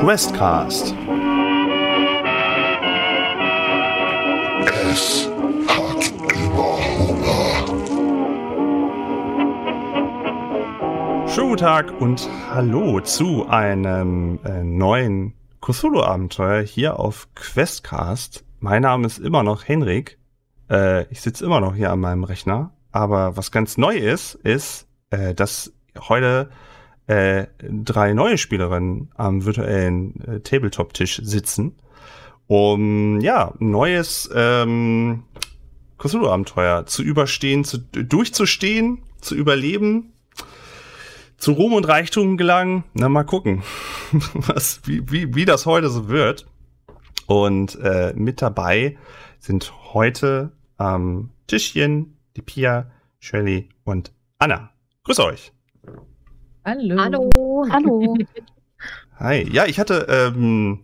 Questcast. Es hat immer Hunger. Schönen guten Tag und hallo zu einem äh, neuen Cthulhu-Abenteuer hier auf Questcast. Mein Name ist immer noch Henrik. Äh, ich sitze immer noch hier an meinem Rechner. Aber was ganz neu ist, ist, äh, dass heute äh, drei neue Spielerinnen am virtuellen äh, Tabletop-Tisch sitzen, um ja neues ähm, Cthulhu-Abenteuer zu überstehen, zu, durchzustehen, zu überleben, zu Ruhm und Reichtum gelangen. Na, mal gucken, was, wie, wie, wie das heute so wird. Und äh, mit dabei sind heute am Tischchen die Pia, Shirley und Anna. Grüß euch. Hallo. Hallo. Hallo. Hi. Ja, ich hatte, ähm,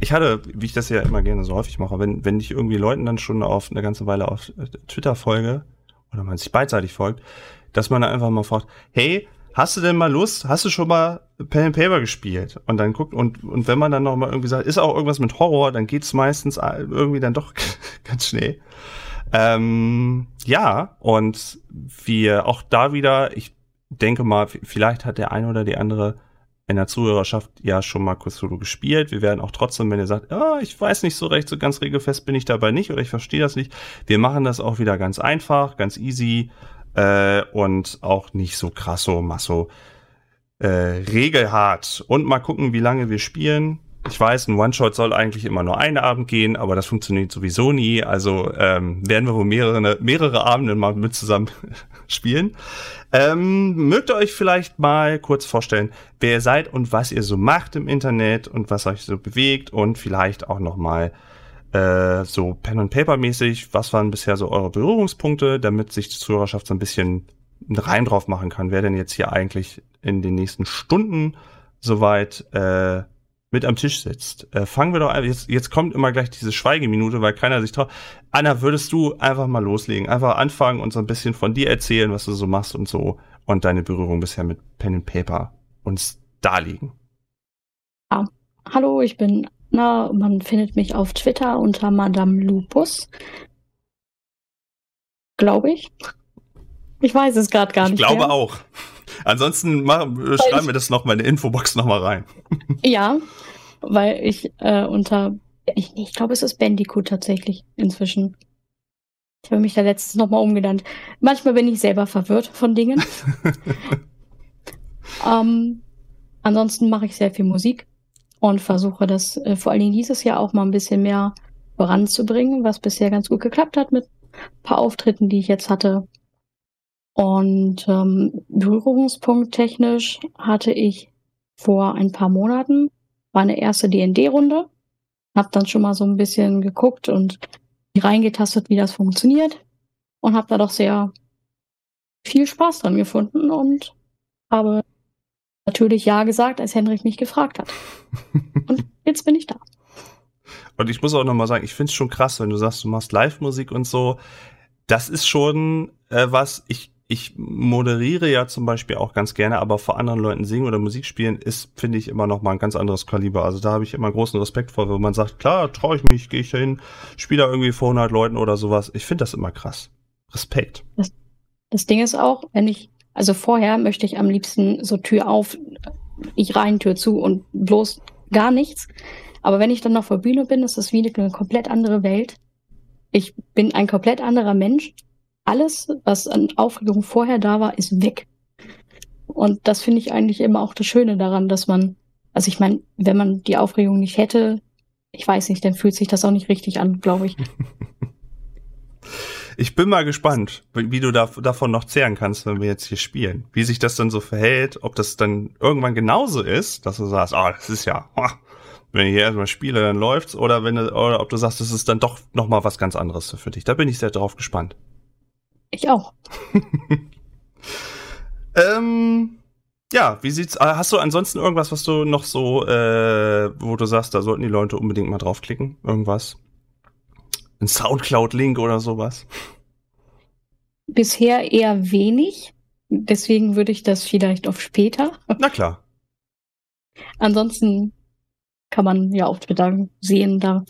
ich hatte, wie ich das ja immer gerne so häufig mache, wenn, wenn ich irgendwie Leuten dann schon auf eine ganze Weile auf äh, Twitter folge oder man sich beidseitig folgt, dass man dann einfach mal fragt, hey, hast du denn mal Lust? Hast du schon mal Pen and Paper gespielt? Und dann guckt, und, und wenn man dann noch mal irgendwie sagt, ist auch irgendwas mit Horror, dann geht's meistens irgendwie dann doch ganz schnell. Ähm, ja, und wir auch da wieder, ich denke mal, vielleicht hat der eine oder die andere in der Zuhörerschaft ja schon mal Cthulhu gespielt. Wir werden auch trotzdem, wenn ihr sagt, ah, ich weiß nicht so recht, so ganz regelfest bin ich dabei nicht oder ich verstehe das nicht, wir machen das auch wieder ganz einfach, ganz easy äh, und auch nicht so krasso, masso äh, regelhart. Und mal gucken, wie lange wir spielen. Ich weiß, ein One-Shot soll eigentlich immer nur einen Abend gehen, aber das funktioniert sowieso nie. Also ähm, werden wir wohl mehrere, mehrere Abende mal mit zusammen spielen. Ähm, mögt ihr euch vielleicht mal kurz vorstellen, wer ihr seid und was ihr so macht im Internet und was euch so bewegt und vielleicht auch noch mal äh, so Pen and Paper mäßig, was waren bisher so eure Berührungspunkte, damit sich die Zuhörerschaft so ein bisschen Reim drauf machen kann, wer denn jetzt hier eigentlich in den nächsten Stunden soweit äh, mit am Tisch sitzt. Äh, fangen wir doch an. Jetzt, jetzt kommt immer gleich diese Schweigeminute, weil keiner sich traut. Anna, würdest du einfach mal loslegen? Einfach anfangen und so ein bisschen von dir erzählen, was du so machst und so und deine Berührung bisher mit Pen and Paper uns darlegen. Ja. Hallo, ich bin Anna. Man findet mich auf Twitter unter Madame Lupus. Glaube ich. Ich weiß es gerade gar ich nicht. Ich glaube mehr. auch. Ansonsten mach, schreiben wir das noch mal in die Infobox noch mal rein. Ja, weil ich äh, unter, ich, ich glaube, es ist Bandicoot tatsächlich inzwischen. Ich habe mich da letztens noch mal umgenannt. Manchmal bin ich selber verwirrt von Dingen. ähm, ansonsten mache ich sehr viel Musik und versuche das äh, vor allen Dingen dieses Jahr auch mal ein bisschen mehr voranzubringen, was bisher ganz gut geklappt hat mit ein paar Auftritten, die ich jetzt hatte. Und ähm, Berührungspunkt technisch hatte ich vor ein paar Monaten meine erste D&D-Runde. Hab dann schon mal so ein bisschen geguckt und reingetastet, wie das funktioniert. Und habe da doch sehr viel Spaß dran gefunden und habe natürlich Ja gesagt, als Henrik mich gefragt hat. und jetzt bin ich da. Und ich muss auch nochmal sagen, ich finde es schon krass, wenn du sagst, du machst Live-Musik und so. Das ist schon äh, was, ich ich moderiere ja zum Beispiel auch ganz gerne, aber vor anderen Leuten singen oder Musik spielen ist, finde ich, immer noch mal ein ganz anderes Kaliber. Also da habe ich immer großen Respekt vor, wenn man sagt, klar, traue ich mich, gehe ich hin, spiele da irgendwie vor 100 Leuten oder sowas. Ich finde das immer krass. Respekt. Das, das Ding ist auch, wenn ich, also vorher möchte ich am liebsten so Tür auf, ich rein, Tür zu und bloß gar nichts. Aber wenn ich dann noch vor Bühne bin, ist das wie eine komplett andere Welt. Ich bin ein komplett anderer Mensch alles, was an Aufregung vorher da war, ist weg. Und das finde ich eigentlich immer auch das Schöne daran, dass man, also ich meine, wenn man die Aufregung nicht hätte, ich weiß nicht, dann fühlt sich das auch nicht richtig an, glaube ich. Ich bin mal gespannt, wie du da, davon noch zehren kannst, wenn wir jetzt hier spielen. Wie sich das dann so verhält, ob das dann irgendwann genauso ist, dass du sagst, ah, oh, das ist ja, wenn ich hier erstmal spiele, dann läuft's, oder wenn du, oder ob du sagst, das ist dann doch noch mal was ganz anderes für dich. Da bin ich sehr drauf gespannt. Ich auch. ähm, ja, wie sieht's? Ah, hast du ansonsten irgendwas, was du noch so, äh, wo du sagst, da sollten die Leute unbedingt mal draufklicken? Irgendwas? Ein Soundcloud-Link oder sowas? Bisher eher wenig. Deswegen würde ich das vielleicht auf später. Na klar. Ansonsten kann man ja auf Twitter sehen. Da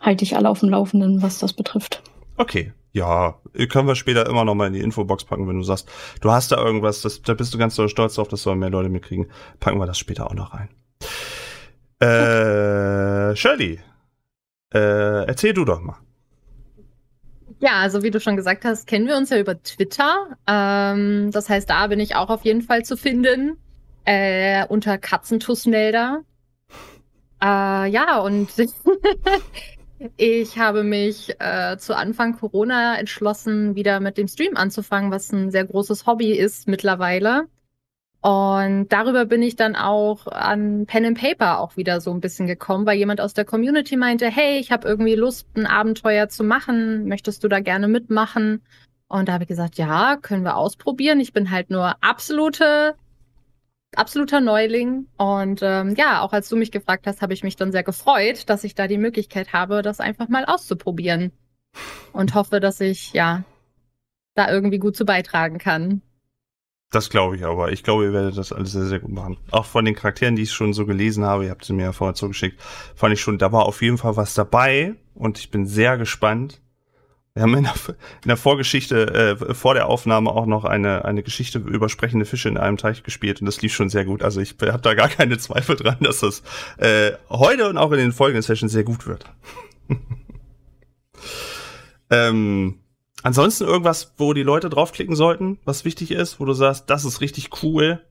halte ich alle auf dem Laufenden, was das betrifft. Okay, ja, können wir später immer noch mal in die Infobox packen, wenn du sagst, du hast da irgendwas, das, da bist du ganz stolz drauf, das sollen mehr Leute mitkriegen. Packen wir das später auch noch rein. Äh, Shirley, äh, erzähl du doch mal. Ja, also wie du schon gesagt hast, kennen wir uns ja über Twitter. Ähm, das heißt, da bin ich auch auf jeden Fall zu finden. Äh, unter Katzentussmelder. Äh, ja, und ich habe mich äh, zu Anfang Corona entschlossen, wieder mit dem Stream anzufangen, was ein sehr großes Hobby ist mittlerweile. Und darüber bin ich dann auch an Pen and Paper auch wieder so ein bisschen gekommen, weil jemand aus der Community meinte, hey, ich habe irgendwie Lust, ein Abenteuer zu machen. Möchtest du da gerne mitmachen? Und da habe ich gesagt, ja, können wir ausprobieren. Ich bin halt nur absolute, absoluter Neuling. Und ähm, ja, auch als du mich gefragt hast, habe ich mich dann sehr gefreut, dass ich da die Möglichkeit habe, das einfach mal auszuprobieren. Und hoffe, dass ich ja da irgendwie gut zu beitragen kann. Das glaube ich aber. Ich glaube, ihr werdet das alles sehr, sehr gut machen. Auch von den Charakteren, die ich schon so gelesen habe, ihr habt sie mir ja vorher zugeschickt, fand ich schon, da war auf jeden Fall was dabei und ich bin sehr gespannt. Wir haben in der, in der Vorgeschichte, äh, vor der Aufnahme auch noch eine, eine Geschichte über sprechende Fische in einem Teich gespielt und das lief schon sehr gut. Also ich habe da gar keine Zweifel dran, dass das äh, heute und auch in den folgenden Sessions sehr gut wird. ähm, Ansonsten irgendwas, wo die Leute draufklicken sollten, was wichtig ist, wo du sagst, das ist richtig cool.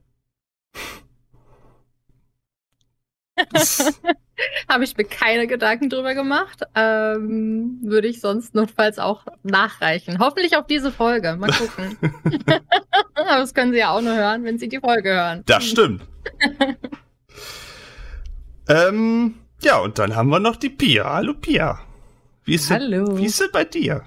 Habe ich mir keine Gedanken drüber gemacht. Ähm, würde ich sonst notfalls auch nachreichen. Hoffentlich auf diese Folge. Mal gucken. Aber das können Sie ja auch nur hören, wenn Sie die Folge hören. Das stimmt. ähm, ja, und dann haben wir noch die Pia. Hallo Pia. Wie ist Hallo. Es, wie ist es bei dir?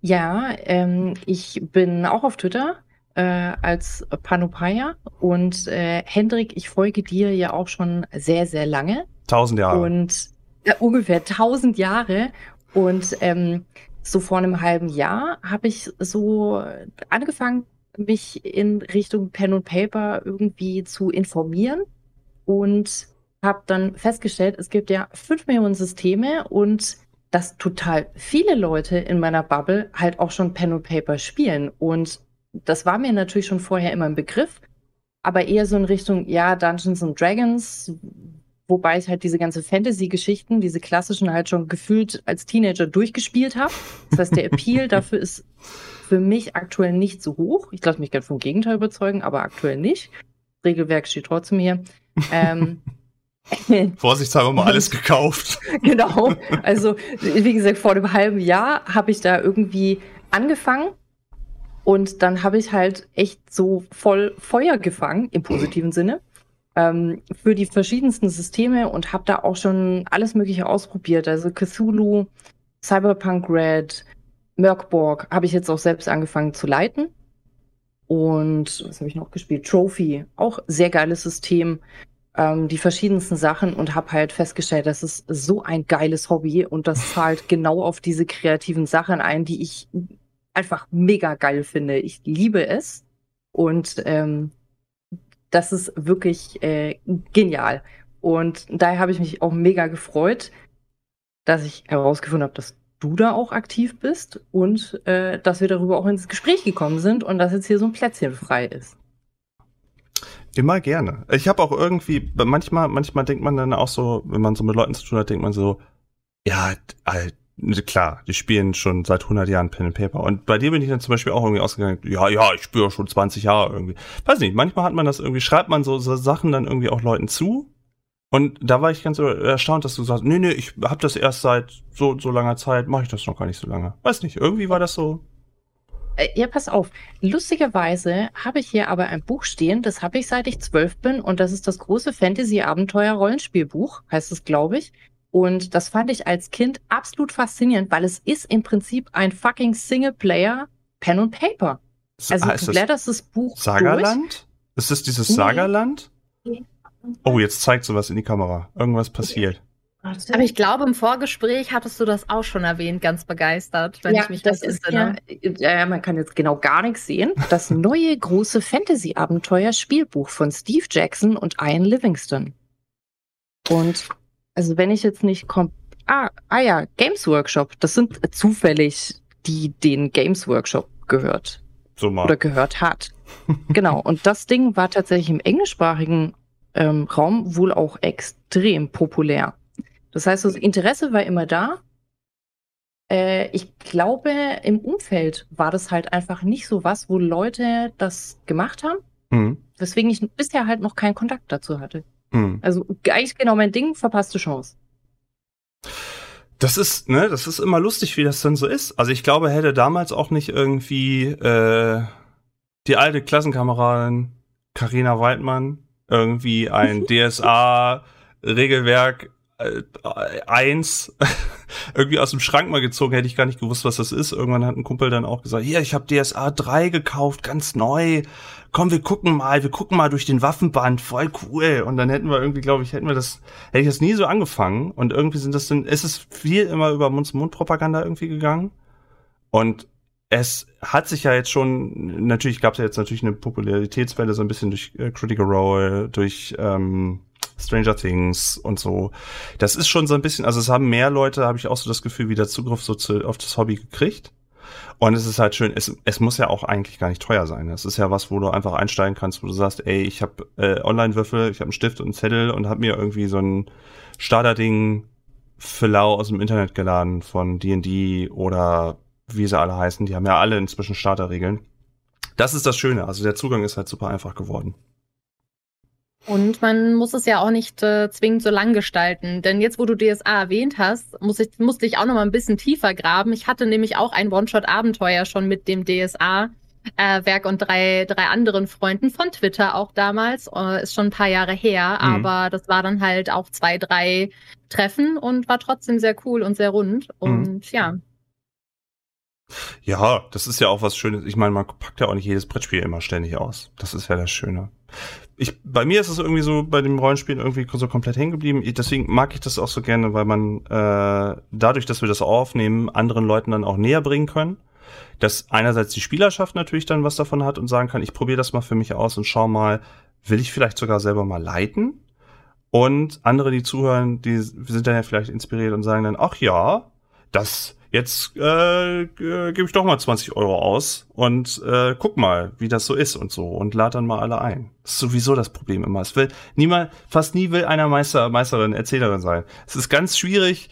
Ja, ähm, ich bin auch auf Twitter äh, als Panopaya und äh, Hendrik, ich folge dir ja auch schon sehr, sehr lange. Tausend Jahre. Und äh, ungefähr tausend Jahre. Und ähm, so vor einem halben Jahr habe ich so angefangen, mich in Richtung Pen und Paper irgendwie zu informieren und habe dann festgestellt, es gibt ja fünf Millionen Systeme und dass total viele Leute in meiner Bubble halt auch schon Pen und Paper spielen. Und das war mir natürlich schon vorher immer ein Begriff, aber eher so in Richtung, ja, Dungeons and Dragons, wobei ich halt diese ganze Fantasy-Geschichten, diese klassischen halt schon gefühlt als Teenager durchgespielt habe. Das heißt, der Appeal dafür ist für mich aktuell nicht so hoch. Ich lasse mich gerne vom Gegenteil überzeugen, aber aktuell nicht. Regelwerk steht trotzdem hier. Ähm, Vorsichtshalber mal alles gekauft. genau. Also, wie gesagt, vor einem halben Jahr habe ich da irgendwie angefangen und dann habe ich halt echt so voll Feuer gefangen, im positiven Sinne, ähm, für die verschiedensten Systeme und habe da auch schon alles Mögliche ausprobiert. Also Cthulhu, Cyberpunk Red, Merkborg habe ich jetzt auch selbst angefangen zu leiten. Und was habe ich noch gespielt? Trophy, auch sehr geiles System ähm, die verschiedensten Sachen und habe halt festgestellt, das ist so ein geiles Hobby und das zahlt genau auf diese kreativen Sachen ein, die ich einfach mega geil finde. Ich liebe es und ähm, das ist wirklich äh, genial. Und daher habe ich mich auch mega gefreut, dass ich herausgefunden habe, dass du da auch aktiv bist und äh, dass wir darüber auch ins Gespräch gekommen sind und dass jetzt hier so ein Plätzchen frei ist. Immer gerne. Ich habe auch irgendwie, manchmal, manchmal denkt man dann auch so, wenn man so mit Leuten zu tun hat, denkt man so, ja, halt, klar, die spielen schon seit 100 Jahren Pen and Paper. Und bei dir bin ich dann zum Beispiel auch irgendwie ausgegangen, ja, ja, ich spüre schon 20 Jahre irgendwie. Weiß nicht, manchmal hat man das irgendwie, schreibt man so, so Sachen dann irgendwie auch Leuten zu. Und da war ich ganz erstaunt, dass du sagst, nee, nee, ich habe das erst seit so, so langer Zeit, mache ich das noch gar nicht so lange. Weiß nicht, irgendwie war das so, äh, ja, pass auf. Lustigerweise habe ich hier aber ein Buch stehen, das habe ich seit ich zwölf bin und das ist das große Fantasy-Abenteuer-Rollenspielbuch, heißt es, glaube ich. Und das fand ich als Kind absolut faszinierend, weil es ist im Prinzip ein fucking Singleplayer Pen und Paper. Also heißt du blätterst das Buch Sagaland? durch. Ist das dieses Nee. Sagaland? Nee. Oh, jetzt zeigt sowas in die Kamera. Irgendwas passiert. Aber ich glaube, im Vorgespräch hattest du das auch schon erwähnt, ganz begeistert, wenn ich mich das ist ja, ja, man kann jetzt genau gar nichts sehen. Das neue große Fantasy-Abenteuer-Spielbuch von Steve Jackson und Ian Livingston. Und also wenn ich jetzt nicht kommt, ah, ah ja, Games Workshop, das sind zufällig die, den Games Workshop gehört So mal. oder gehört hat. genau. Und das Ding war tatsächlich im englischsprachigen ähm, Raum wohl auch extrem populär. Das heißt, das Interesse war immer da. Äh, ich glaube, im Umfeld war das halt einfach nicht so was, wo Leute das gemacht haben, Mhm. weswegen ich bisher halt noch keinen Kontakt dazu hatte. Mhm. Also eigentlich genau mein Ding, verpasste Chance. Das ist, ne, das ist immer lustig, wie das dann so ist. Also ich glaube, hätte damals auch nicht irgendwie äh, die alte Klassenkameradin Karina Waldmann irgendwie ein DSA-Regelwerk äh, 1 irgendwie aus dem Schrank mal gezogen, hätte ich gar nicht gewusst, was das ist. Irgendwann hat ein Kumpel dann auch gesagt, hier, ich habe DSA 3 gekauft, ganz neu. Komm, wir gucken mal, wir gucken mal durch den Waffenband, voll cool. Und dann hätten wir irgendwie, glaube ich, hätten wir das, hätte ich das nie so angefangen. Und irgendwie sind das dann, ist es viel immer über Mund-zu-Mund-Propaganda irgendwie gegangen. Und es hat sich ja jetzt schon, natürlich gab es ja jetzt natürlich eine Popularitätswelle, so ein bisschen durch äh, Critical Role, durch ähm, Stranger Things und so. Das ist schon so ein bisschen, also es haben mehr Leute, habe ich auch so das Gefühl, wieder Zugriff so zu, auf das Hobby gekriegt. Und es ist halt schön, es, es muss ja auch eigentlich gar nicht teuer sein. Es ist ja was, wo du einfach einsteigen kannst, wo du sagst, ey, ich habe äh, Online-Würfel, ich habe einen Stift und einen Zettel und habe mir irgendwie so ein Starterding für lau aus dem Internet geladen von D&D oder wie sie alle heißen. Die haben ja alle inzwischen Starterregeln. Das ist das Schöne. Also der Zugang ist halt super einfach geworden. Und man muss es ja auch nicht äh, zwingend so lang gestalten. Denn jetzt, wo du DSA erwähnt hast, muss ich, musste ich auch noch mal ein bisschen tiefer graben. Ich hatte nämlich auch ein One-Shot-Abenteuer schon mit dem DSA. Äh, Werk und drei, drei anderen Freunden von Twitter auch damals. Äh, ist schon ein paar Jahre her, Mhm. aber das war dann halt auch zwei, drei Treffen und war trotzdem sehr cool und sehr rund. Und ja, Ja, das ist ja auch was Schönes. Ich meine, man packt ja auch nicht jedes Brettspiel immer ständig aus. Das ist ja das Schöne. Ich, bei mir ist es irgendwie so bei dem Rollenspielen irgendwie so komplett hängen geblieben. Deswegen mag ich das auch so gerne, weil man äh, dadurch, dass wir das aufnehmen, anderen Leuten dann auch näher bringen können. Dass einerseits die Spielerschaft natürlich dann was davon hat und sagen kann, ich probiere das mal für mich aus und schau mal, will ich vielleicht sogar selber mal leiten? Und andere, die zuhören, die sind dann ja vielleicht inspiriert und sagen dann, ach ja, das jetzt äh, gebe ich doch mal 20 Euro aus und äh, guck mal, wie das so ist und so und lad dann mal alle ein. Das ist sowieso das Problem immer. Es will niemand, fast nie will einer Meister, Meisterin, Erzählerin sein. Es ist ganz schwierig.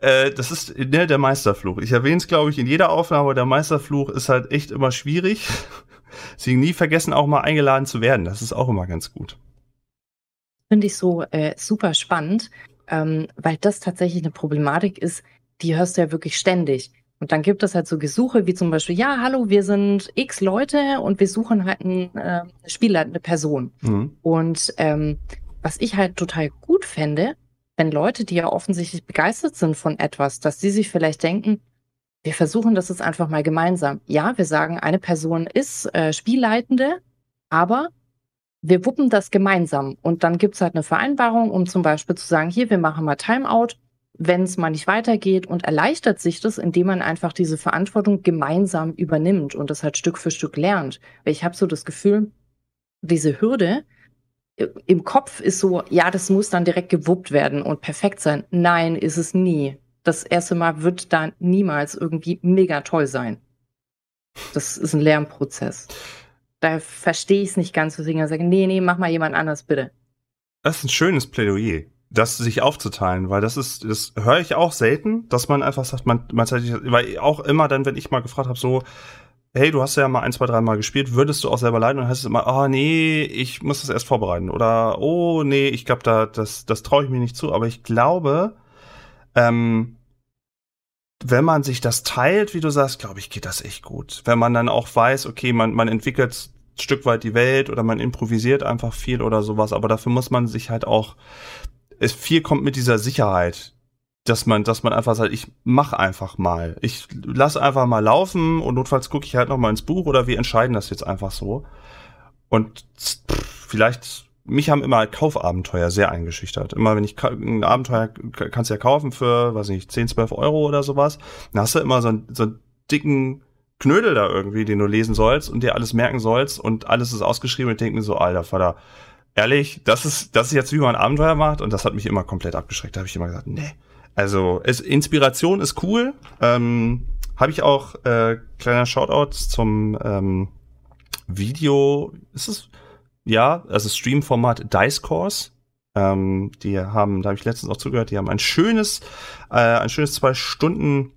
Äh, das ist ne, der Meisterfluch. Ich erwähne es, glaube ich, in jeder Aufnahme. Der Meisterfluch ist halt echt immer schwierig. Deswegen nie vergessen, auch mal eingeladen zu werden. Das ist auch immer ganz gut. Finde ich so äh, super spannend, ähm, weil das tatsächlich eine Problematik ist, die hörst du ja wirklich ständig. Und dann gibt es halt so Gesuche wie zum Beispiel, ja, hallo, wir sind x Leute und wir suchen halt ein, äh, eine spielleitende Person. Mhm. Und ähm, was ich halt total gut fände, wenn Leute, die ja offensichtlich begeistert sind von etwas, dass die sich vielleicht denken, wir versuchen das jetzt einfach mal gemeinsam. Ja, wir sagen, eine Person ist äh, Spielleitende, aber wir wuppen das gemeinsam. Und dann gibt's halt eine Vereinbarung, um zum Beispiel zu sagen, hier, wir machen mal Timeout, wenn es mal nicht weitergeht und erleichtert sich das, indem man einfach diese Verantwortung gemeinsam übernimmt und das halt Stück für Stück lernt. Weil ich habe so das Gefühl, diese Hürde äh, im Kopf ist so, ja, das muss dann direkt gewuppt werden und perfekt sein. Nein, ist es nie. Das erste Mal wird da niemals irgendwie mega toll sein. Das ist ein Lernprozess. Da verstehe ich es nicht ganz, deswegen ich sage, nee, nee, mach mal jemand anders, bitte. Das ist ein schönes Plädoyer, das sich aufzuteilen, weil das ist, das höre ich auch selten, dass man einfach sagt, man, man weil auch immer dann, wenn ich mal gefragt habe, so, hey, du hast ja mal ein, zwei, drei Mal gespielt, würdest du auch selber leiden? Und heißt es immer, ah, nee, ich muss das erst vorbereiten. Oder, oh, nee, ich glaube, da, das, das traue ich mir nicht zu. Aber ich glaube, ähm, wenn man sich das teilt, wie du sagst, glaube ich, geht das echt gut. Wenn man dann auch weiß, okay, man, man entwickelt ein Stück weit die Welt oder man improvisiert einfach viel oder sowas, aber dafür muss man sich halt auch, es viel kommt mit dieser Sicherheit, dass man, dass man einfach sagt, ich mach einfach mal. Ich lass einfach mal laufen und notfalls gucke ich halt noch mal ins Buch oder wir entscheiden das jetzt einfach so. Und pff, vielleicht, mich haben immer Kaufabenteuer sehr eingeschüchtert. Immer wenn ich ein Abenteuer kannst ja kaufen für, weiß nicht, 10, 12 Euro oder sowas, dann hast du immer so einen, so einen dicken Knödel da irgendwie, den du lesen sollst und dir alles merken sollst und alles ist ausgeschrieben und ich mir so, alter Vater, ehrlich, das ist, das ist jetzt, wie man Abenteuer macht und das hat mich immer komplett abgeschreckt. Da habe ich immer gesagt, nee. Also, es, Inspiration ist cool. Ähm, habe ich auch äh, kleiner Shoutout zum ähm, Video, ist es, ja, also Stream-Format Dice Course. Ähm, die haben, da habe ich letztens auch zugehört, die haben ein schönes, äh, ein schönes zwei Stunden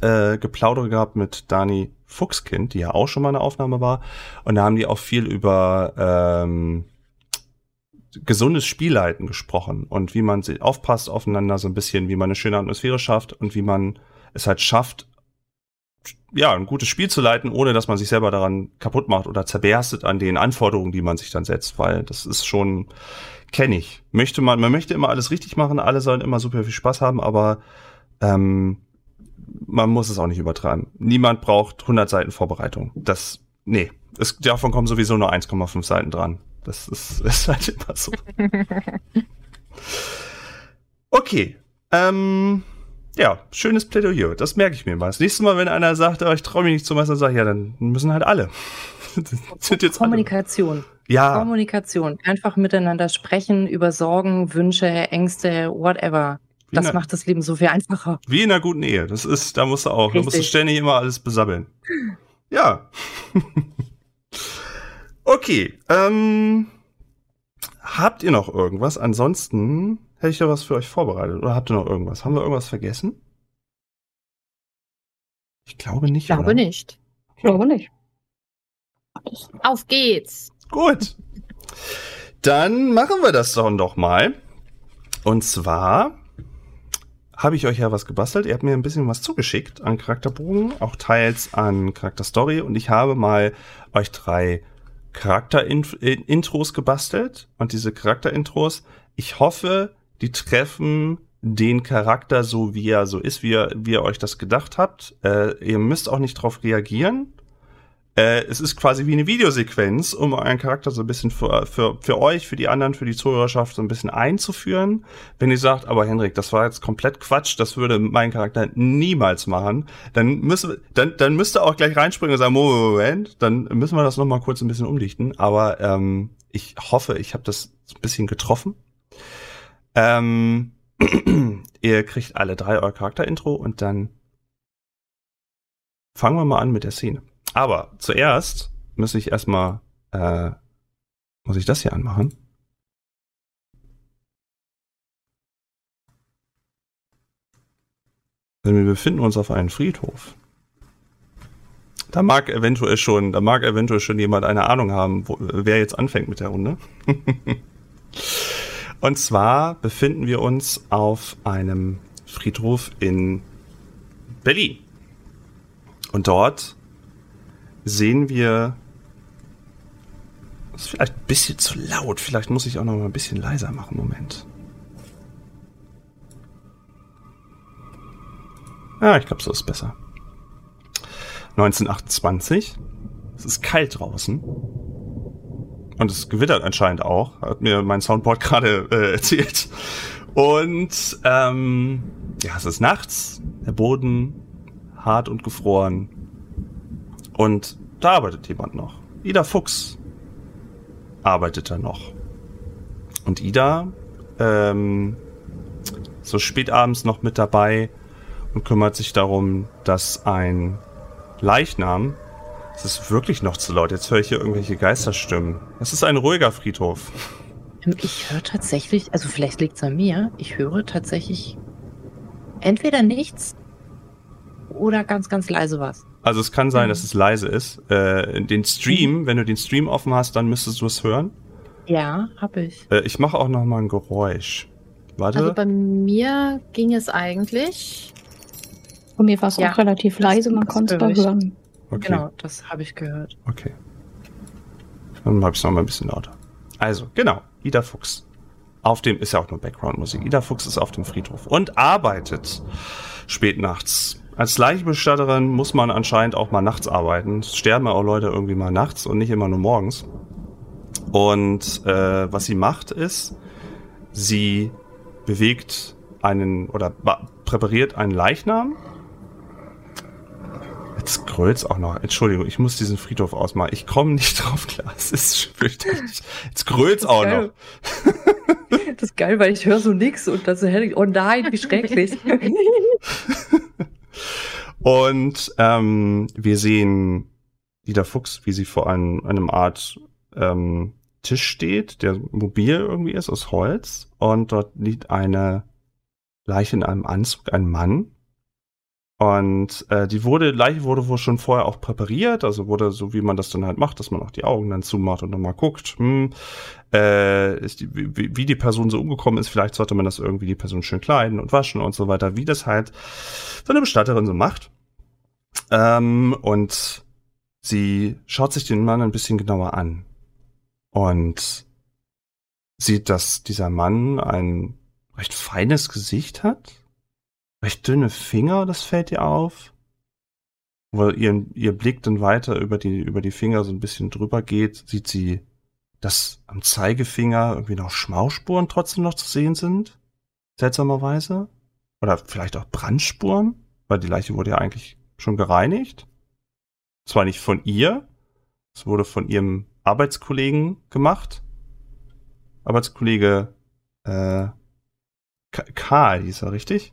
äh, Geplaudere gehabt mit Dani Fuchskind, die ja auch schon mal eine Aufnahme war. Und da haben die auch viel über ähm, gesundes Spielleiten gesprochen und wie man aufpasst aufeinander, so ein bisschen, wie man eine schöne Atmosphäre schafft und wie man es halt schafft, ja, ein gutes Spiel zu leiten, ohne dass man sich selber daran kaputt macht oder zerberstet an den Anforderungen, die man sich dann setzt, weil das ist schon, kenne ich. Möchte man, man möchte immer alles richtig machen, alle sollen immer super viel Spaß haben, aber ähm, man muss es auch nicht übertreiben. Niemand braucht 100 Seiten Vorbereitung. Das, nee, es, davon kommen sowieso nur 1,5 Seiten dran. Das ist, ist halt immer so. Okay, ähm, ja, schönes Plädoyer. Das merke ich mir mal. Das nächste Mal, wenn einer sagt, oh, ich traue mich nicht zum Meister, sage ich, ja, dann müssen halt alle. Sind jetzt Kommunikation. Alle. Ja. Kommunikation. Einfach miteinander sprechen über Sorgen, Wünsche, Ängste, whatever. Wie Das eine- macht das Leben so viel einfacher. Wie in einer guten Ehe. Das ist, da musst du auch, da musst du Richtig. ständig immer alles besabbeln. Ja. okay. Ähm, habt ihr noch irgendwas? Ansonsten hätte ich da was für euch vorbereitet. Oder habt ihr noch irgendwas? Haben wir irgendwas vergessen? Ich glaube nicht. Ich glaube oder? nicht. Ich glaube nicht. Auf geht's. Gut. Dann machen wir das doch doch mal. Und zwar habe ich euch ja was gebastelt. Ihr habt mir ein bisschen was zugeschickt an Charakterbogen, auch teils an Charakterstory. Und ich habe mal euch drei Charakterintros gebastelt. Und diese Charakterintros, ich hoffe, die treffen den Charakter so, wie er so ist, wie ihr, wie ihr euch das gedacht habt. Äh, ihr müsst auch nicht drauf reagieren. Äh, es ist quasi wie eine Videosequenz, um euren Charakter so ein bisschen für, für, für euch, für die anderen, für die Zuhörerschaft so ein bisschen einzuführen. Wenn ihr sagt, aber Henrik, das war jetzt komplett Quatsch, das würde mein Charakter niemals machen, dann müssen dann, dann müsst ihr auch gleich reinspringen und sagen, Moment, dann müssen wir das nochmal kurz ein bisschen umdichten. Aber ähm, ich hoffe, ich habe das ein bisschen getroffen. Ähm, ihr kriegt alle drei euer Charakterintro und dann fangen wir mal an mit der Szene. Aber zuerst muss ich erstmal, äh, muss ich das hier anmachen? Denn wir befinden uns auf einem Friedhof. Da mag eventuell schon, da mag eventuell schon jemand eine Ahnung haben, wo, wer jetzt anfängt mit der Runde. Und zwar befinden wir uns auf einem Friedhof in Berlin. Und dort sehen wir. Das ist vielleicht ein bisschen zu laut. Vielleicht muss ich auch noch mal ein bisschen leiser machen. Moment. Ja, ich glaube, so ist besser. 1928. Es ist kalt draußen. Und es gewittert anscheinend auch. Hat mir mein Soundboard gerade äh, erzählt. Und ähm, ja, es ist nachts. Der Boden hart und gefroren. Und da arbeitet jemand noch. Ida Fuchs arbeitet da noch. Und Ida ähm, so spät abends noch mit dabei und kümmert sich darum, dass ein Leichnam, es ist wirklich noch zu laut, jetzt höre ich hier irgendwelche Geisterstimmen. Es ist ein ruhiger Friedhof. Ähm, Ich höre tatsächlich, also vielleicht liegt es an mir, ich höre tatsächlich entweder nichts oder ganz, ganz leise was. Also es kann sein, Mhm. dass es leise ist. Äh, den Stream, wenn du den Stream offen hast, dann müsstest du es hören. Ja, habe ich. Äh, ich mache auch noch mal ein Geräusch. Warte. Also bei mir ging es eigentlich. Bei mir war es Ja, auch relativ leise, man konnte es ich. hören. okay. Genau, das habe ich gehört. Okay. Dann mache ich es noch mal ein bisschen lauter. Also, genau, Ida Fuchs. Auf dem, ist ja auch nur Background-Musik. Ida Fuchs ist auf dem Friedhof und arbeitet spät nachts. Als Leichenbestatterin muss man anscheinend auch mal nachts arbeiten. Es sterben ja auch Leute irgendwie mal nachts und nicht immer nur morgens. Und äh, was sie macht ist, sie bewegt einen oder präpariert einen Leichnam. Jetzt grölt's auch noch. Entschuldigung, ich muss diesen Friedhof ausmachen. Ich komme nicht drauf klar. Es ist fürchterlich. Jetzt grölt's auch geil. noch. Das ist geil, weil ich höre so nix und dann so, oh nein, wie schrecklich. Und ähm, wir sehen Ida Fuchs, wie sie vor einem, einem Art ähm, Tisch steht, der mobil irgendwie ist, aus Holz. Und dort liegt eine Leiche in einem Anzug, ein Mann. Und äh, die wurde, Leiche wurde wohl schon vorher auch präpariert, also wurde so, wie man das dann halt macht, dass man auch die Augen dann zumacht und dann mal guckt, hm, äh, ist die, wie, wie die Person so umgekommen ist. Vielleicht sollte man das irgendwie die Person schön kleiden und waschen und so weiter, wie das halt so eine Bestatterin so macht. Ähm, und sie schaut sich den Mann ein bisschen genauer an und sieht, dass dieser Mann ein recht feines Gesicht hat, recht dünne Finger, das fällt ihr auf, weil ihr, ihr Blick dann weiter über die, über die Finger so ein bisschen drüber geht, sieht sie, dass am Zeigefinger irgendwie noch Schmausspuren trotzdem noch zu sehen sind, seltsamerweise. Oder vielleicht auch Brandspuren, weil die Leiche wurde ja eigentlich schon gereinigt. Zwar nicht von ihr, es wurde von ihrem Arbeitskollegen gemacht. Arbeitskollege äh, Ka- Karl hieß er, richtig?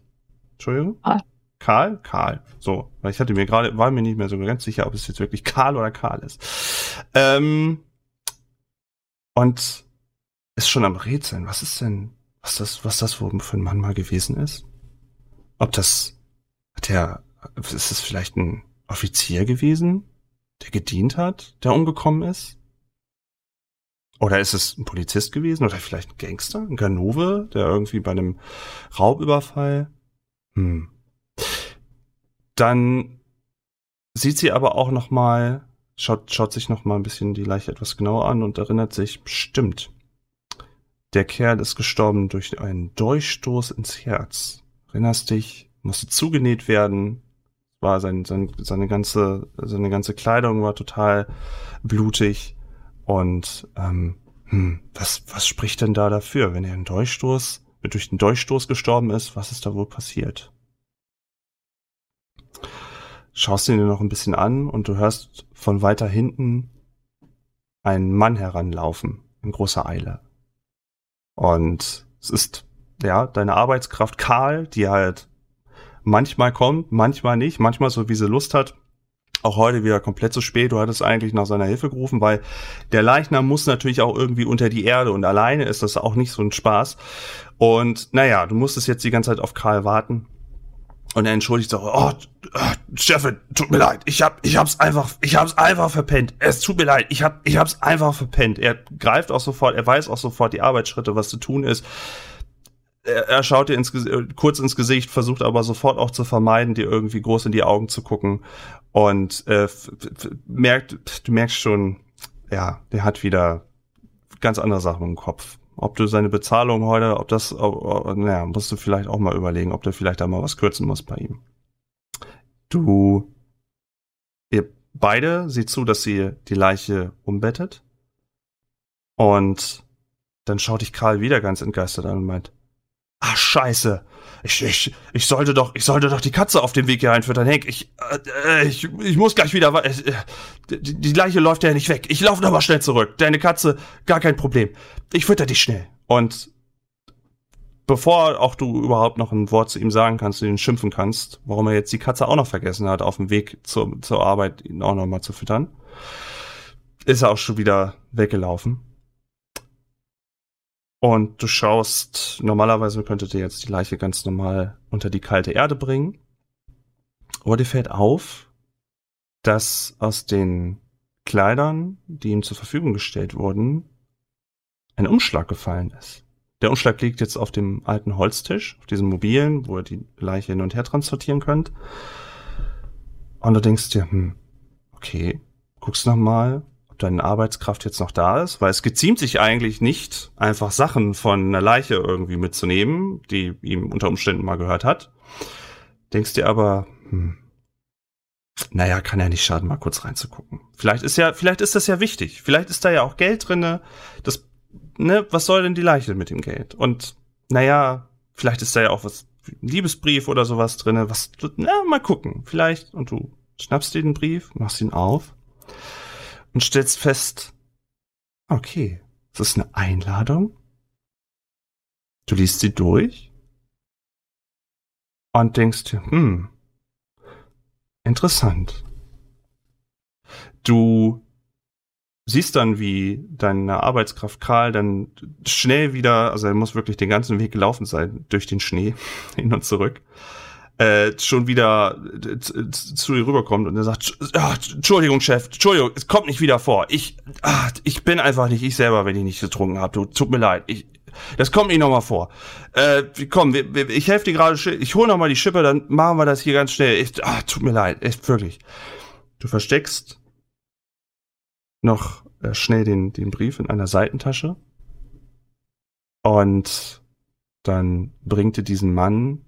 Entschuldigung? Karl. Karl? Karl. So, weil ich hatte mir gerade, war mir nicht mehr so ganz sicher, ob es jetzt wirklich Karl oder Karl ist. Ähm, und ist schon am Rätseln. Was ist denn, was das, was das wohl für ein Mann mal gewesen ist? Ob das, hat der, ist es vielleicht ein Offizier gewesen, der gedient hat, der umgekommen ist? Oder ist es ein Polizist gewesen? Oder vielleicht ein Gangster? Ein Ganove, der irgendwie bei einem Raubüberfall? Hm. Dann sieht sie aber auch noch mal, schaut, schaut sich noch mal ein bisschen die Leiche etwas genauer an und erinnert sich, stimmt. Der Kerl ist gestorben durch einen Durchstoß ins Herz. Erinnerst dich? Musste zugenäht werden. War sein, sein, seine ganze, seine ganze Kleidung war total blutig. Und ähm, hm, was, was spricht denn da dafür, wenn er einen Durchstoß, durch den Durchstoß gestorben ist? Was ist da wohl passiert? Schaust ihn dir noch ein bisschen an und du hörst von weiter hinten einen Mann heranlaufen in großer Eile. Und es ist ja deine Arbeitskraft Karl, die halt manchmal kommt, manchmal nicht, manchmal so wie sie Lust hat. Auch heute wieder komplett zu spät. Du hattest eigentlich nach seiner Hilfe gerufen, weil der Leichnam muss natürlich auch irgendwie unter die Erde und alleine ist das auch nicht so ein Spaß. Und naja, du musstest jetzt die ganze Zeit auf Karl warten. Und er entschuldigt sich, oh, äh, Steffen, tut mir leid, ich hab, ich hab's einfach, ich hab's einfach verpennt. Es tut mir leid, ich hab, ich hab's einfach verpennt. Er greift auch sofort, er weiß auch sofort die Arbeitsschritte, was zu tun ist. Er, er schaut dir ins, äh, kurz ins Gesicht, versucht aber sofort auch zu vermeiden, dir irgendwie groß in die Augen zu gucken. Und äh, merkt, du merkst schon, ja, der hat wieder ganz andere Sachen im Kopf. Ob du seine Bezahlung heute, ob das, naja, musst du vielleicht auch mal überlegen, ob du vielleicht da mal was kürzen musst bei ihm. Du, ihr beide seht zu, dass sie die Leiche umbettet. Und dann schaut dich Karl wieder ganz entgeistert an und meint, ah, scheiße. Ich, ich, ich sollte doch, ich sollte doch die Katze auf dem Weg hier einfüttern. Henk, ich, äh, ich, ich muss gleich wieder, äh, die, die Leiche läuft ja nicht weg. Ich laufe noch mal schnell zurück. Deine Katze, gar kein Problem. Ich fütter dich schnell. Und bevor auch du überhaupt noch ein Wort zu ihm sagen kannst, du ihn schimpfen kannst, warum er jetzt die Katze auch noch vergessen hat, auf dem Weg zur, zur Arbeit ihn auch noch mal zu füttern, ist er auch schon wieder weggelaufen. Und du schaust, normalerweise könntet ihr jetzt die Leiche ganz normal unter die kalte Erde bringen. Aber dir fällt auf, dass aus den Kleidern, die ihm zur Verfügung gestellt wurden, ein Umschlag gefallen ist. Der Umschlag liegt jetzt auf dem alten Holztisch, auf diesem mobilen, wo ihr die Leiche hin und her transportieren könnt. Und du denkst dir, hm, okay, guckst noch mal, ob deine Arbeitskraft jetzt noch da ist, weil es geziemt sich eigentlich nicht, einfach Sachen von einer Leiche irgendwie mitzunehmen, die ihm unter Umständen mal gehört hat. Denkst dir aber, hm, naja, kann ja nicht schaden, mal kurz reinzugucken. Vielleicht ist ja, vielleicht ist das ja wichtig. Vielleicht ist da ja auch Geld drinne. Das, ne, was soll denn die Leiche mit dem Geld? Und, naja, vielleicht ist da ja auch was, Liebesbrief oder sowas drinne. Was, na, mal gucken. Vielleicht, und du schnappst dir den Brief, machst ihn auf und stellst fest, okay, es ist eine Einladung. Du liest sie durch und denkst hm, interessant. Du siehst dann, wie deine Arbeitskraft Karl dann schnell wieder, also er muss wirklich den ganzen Weg gelaufen sein, durch den Schnee, hin und zurück, äh, schon wieder äh, zu zu ihr rüberkommt und er sagt, ah, Entschuldigung, Chef, Entschuldigung, es kommt nicht wieder vor. Ich, ah, ich bin einfach nicht ich selber, wenn ich nicht getrunken habe. Tut mir leid. Ich, das kommt nicht nochmal vor. Äh, komm, wir, wir, ich helfe dir gerade, ich hole nochmal die Schippe, dann machen wir das hier ganz schnell. Ich, ah, tut mir leid, echt wirklich. Du versteckst noch äh, schnell den, den Brief in einer Seitentasche und dann bringt dir diesen Mann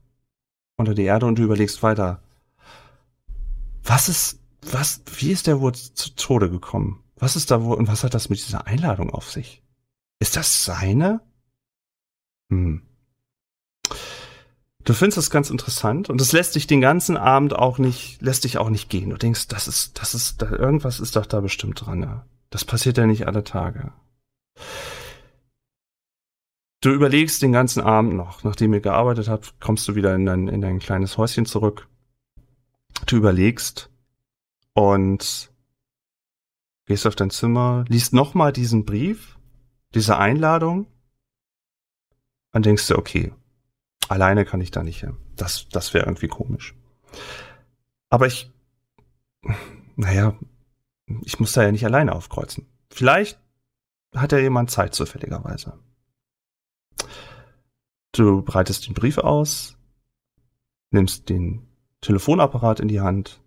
unter die Erde und du überlegst weiter. Was ist, was, wie ist der wohl zu Tode gekommen? Was ist da wohl und was hat das mit dieser Einladung auf sich? Ist das seine? Hm. Du findest das ganz interessant und es lässt dich den ganzen Abend auch nicht, lässt dich auch nicht gehen. Du denkst, das ist, das ist, da, irgendwas ist doch da bestimmt dran. Ja. Das passiert ja nicht alle Tage. Du überlegst den ganzen Abend noch, nachdem ihr gearbeitet habt, kommst du wieder in dein, in dein kleines Häuschen zurück. Du überlegst und gehst auf dein Zimmer, liest nochmal diesen Brief, diese Einladung und denkst dir, okay, alleine kann ich da nicht hin. Das, das wäre irgendwie komisch. Aber ich, naja, ich muss da ja nicht alleine aufkreuzen. Vielleicht hat ja jemand Zeit zufälligerweise. Du breitest den Brief aus, nimmst den Telefonapparat in die Hand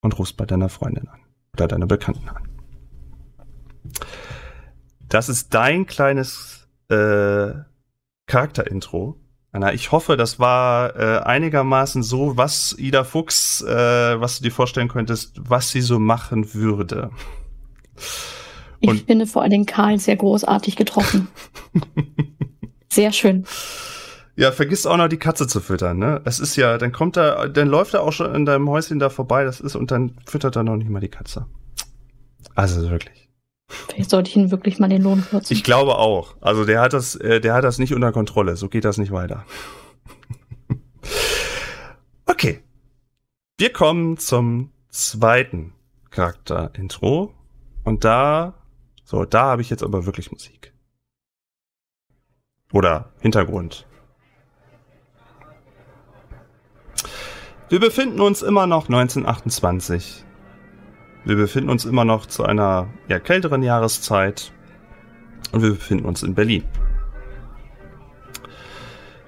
und rufst bei deiner Freundin an oder deiner Bekannten an. Das ist dein kleines äh, Charakterintro. Anna, ich hoffe, das war äh, einigermaßen so, was Ida Fuchs, äh, was du dir vorstellen könntest, was sie so machen würde. Ich Und- finde vor allem Karl sehr großartig getroffen. Sehr schön. Ja, vergiss auch noch die Katze zu füttern, ne? Es ist ja, dann kommt er, dann läuft er auch schon in deinem Häuschen da vorbei, das ist, und dann füttert er noch nicht mal die Katze. Also wirklich. Vielleicht sollte ich ihn wirklich mal den Lohn kürzen. Ich glaube auch. Also der hat das, äh, der hat das nicht unter Kontrolle. So geht das nicht weiter. okay. Wir kommen zum zweiten Charakter-Intro. Und da, so, da habe ich jetzt aber wirklich Musik. Oder Hintergrund. Wir befinden uns immer noch 1928. Wir befinden uns immer noch zu einer ja, kälteren Jahreszeit. Und wir befinden uns in Berlin.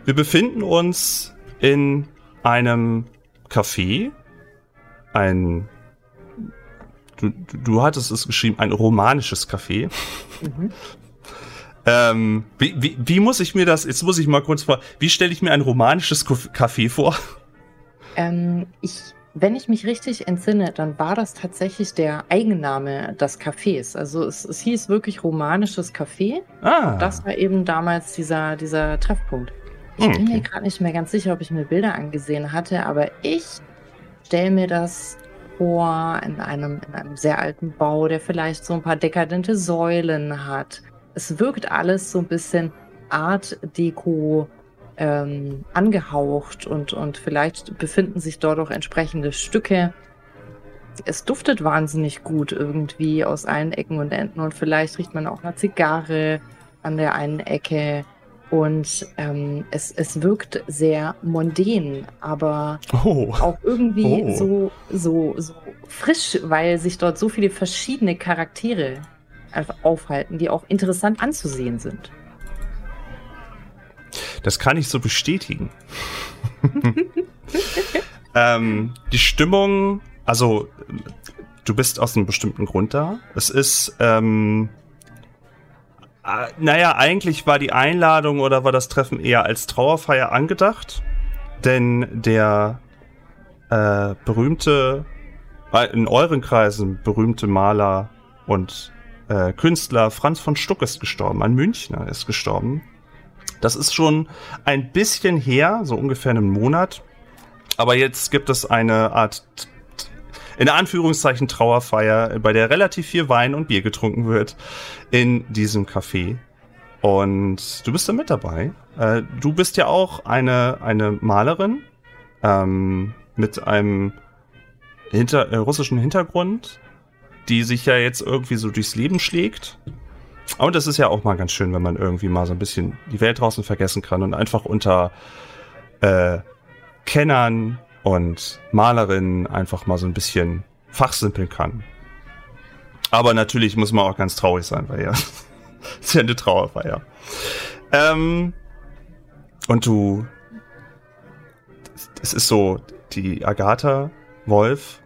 Wir befinden uns in einem Café. Ein. Du, du- hattest es geschrieben, ein romanisches Café. Mhm. Ähm, wie, wie, wie muss ich mir das, jetzt muss ich mal kurz vor, wie stelle ich mir ein romanisches Café vor? Ähm, ich, wenn ich mich richtig entsinne, dann war das tatsächlich der Eigenname des Cafés. Also es, es hieß wirklich romanisches Café. Ah, Das war eben damals dieser, dieser Treffpunkt. Ich Hm, bin mir okay. gerade nicht mehr ganz sicher, ob ich mir Bilder angesehen hatte, aber ich stelle mir das vor in einem, in einem sehr alten Bau, der vielleicht so ein paar dekadente Säulen hat. Es wirkt alles so ein bisschen Art Deco ähm, angehaucht und, und vielleicht befinden sich dort auch entsprechende Stücke. Es duftet wahnsinnig gut irgendwie aus allen Ecken und Enden und vielleicht riecht man auch eine Zigarre an der einen Ecke und ähm, es, es wirkt sehr mondän, aber oh. auch irgendwie Oh. so, so, so frisch, weil sich dort so viele verschiedene Charaktere aufhalten, die auch interessant anzusehen sind. Das kann ich so bestätigen. ähm, die Stimmung, also du bist aus einem bestimmten Grund da. Es ist, ähm, äh, naja, eigentlich war die Einladung oder war das Treffen eher als Trauerfeier angedacht, denn der äh, berühmte, äh, in euren Kreisen berühmte Maler und äh, Künstler Franz von Stuck ist gestorben, ein Münchner ist gestorben. Das ist schon ein bisschen her, so ungefähr einen Monat. Aber jetzt gibt es eine Art. in Anführungszeichen Trauerfeier, bei der relativ viel Wein und Bier getrunken wird in diesem Café. Und du bist da mit dabei. Äh, du bist ja auch eine, eine Malerin ähm, mit einem hinter, äh, russischen Hintergrund, die sich ja jetzt irgendwie so durchs Leben schlägt. Und das ist ja auch mal ganz schön, wenn man irgendwie mal so ein bisschen die Welt draußen vergessen kann und einfach unter äh, Kennern und Malerinnen einfach mal so ein bisschen fachsimpeln kann. Aber natürlich muss man auch ganz traurig sein, weil ja, ist ja eine Trauerfeier. Ähm, und du, es ist so, die Agatha Wolf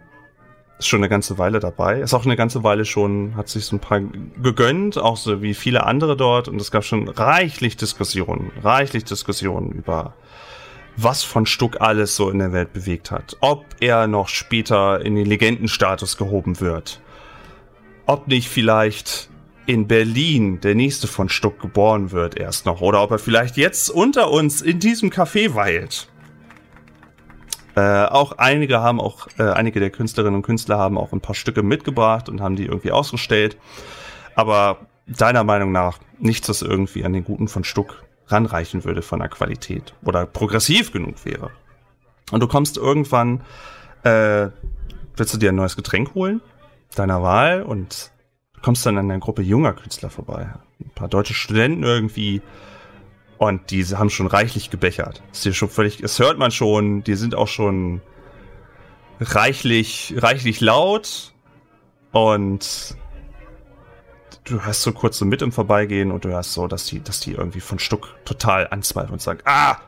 ist schon eine ganze Weile dabei. Ist auch eine ganze Weile schon, hat sich so ein paar gegönnt, auch so wie viele andere dort. Und es gab schon reichlich Diskussionen, reichlich Diskussionen über was von Stuck alles so in der Welt bewegt hat. Ob er noch später in den Legendenstatus gehoben wird. Ob nicht vielleicht in Berlin der nächste von Stuck geboren wird erst noch. Oder ob er vielleicht jetzt unter uns in diesem Café weilt. Äh, auch einige haben auch, äh, einige der Künstlerinnen und Künstler haben auch ein paar Stücke mitgebracht und haben die irgendwie ausgestellt. Aber deiner Meinung nach nichts, das irgendwie an den Guten von Stuck ranreichen würde von der Qualität oder progressiv genug wäre. Und du kommst irgendwann, äh, willst du dir ein neues Getränk holen, deiner Wahl, und kommst dann an einer Gruppe junger Künstler vorbei. Ein paar deutsche Studenten irgendwie, und die haben schon reichlich gebechert. Ist hier schon völlig, das hört man schon, die sind auch schon reichlich, reichlich laut. Und du hörst so kurz so mit im Vorbeigehen und du hörst so, dass die, dass die irgendwie von Stuck total anzweifeln und sagen, ah,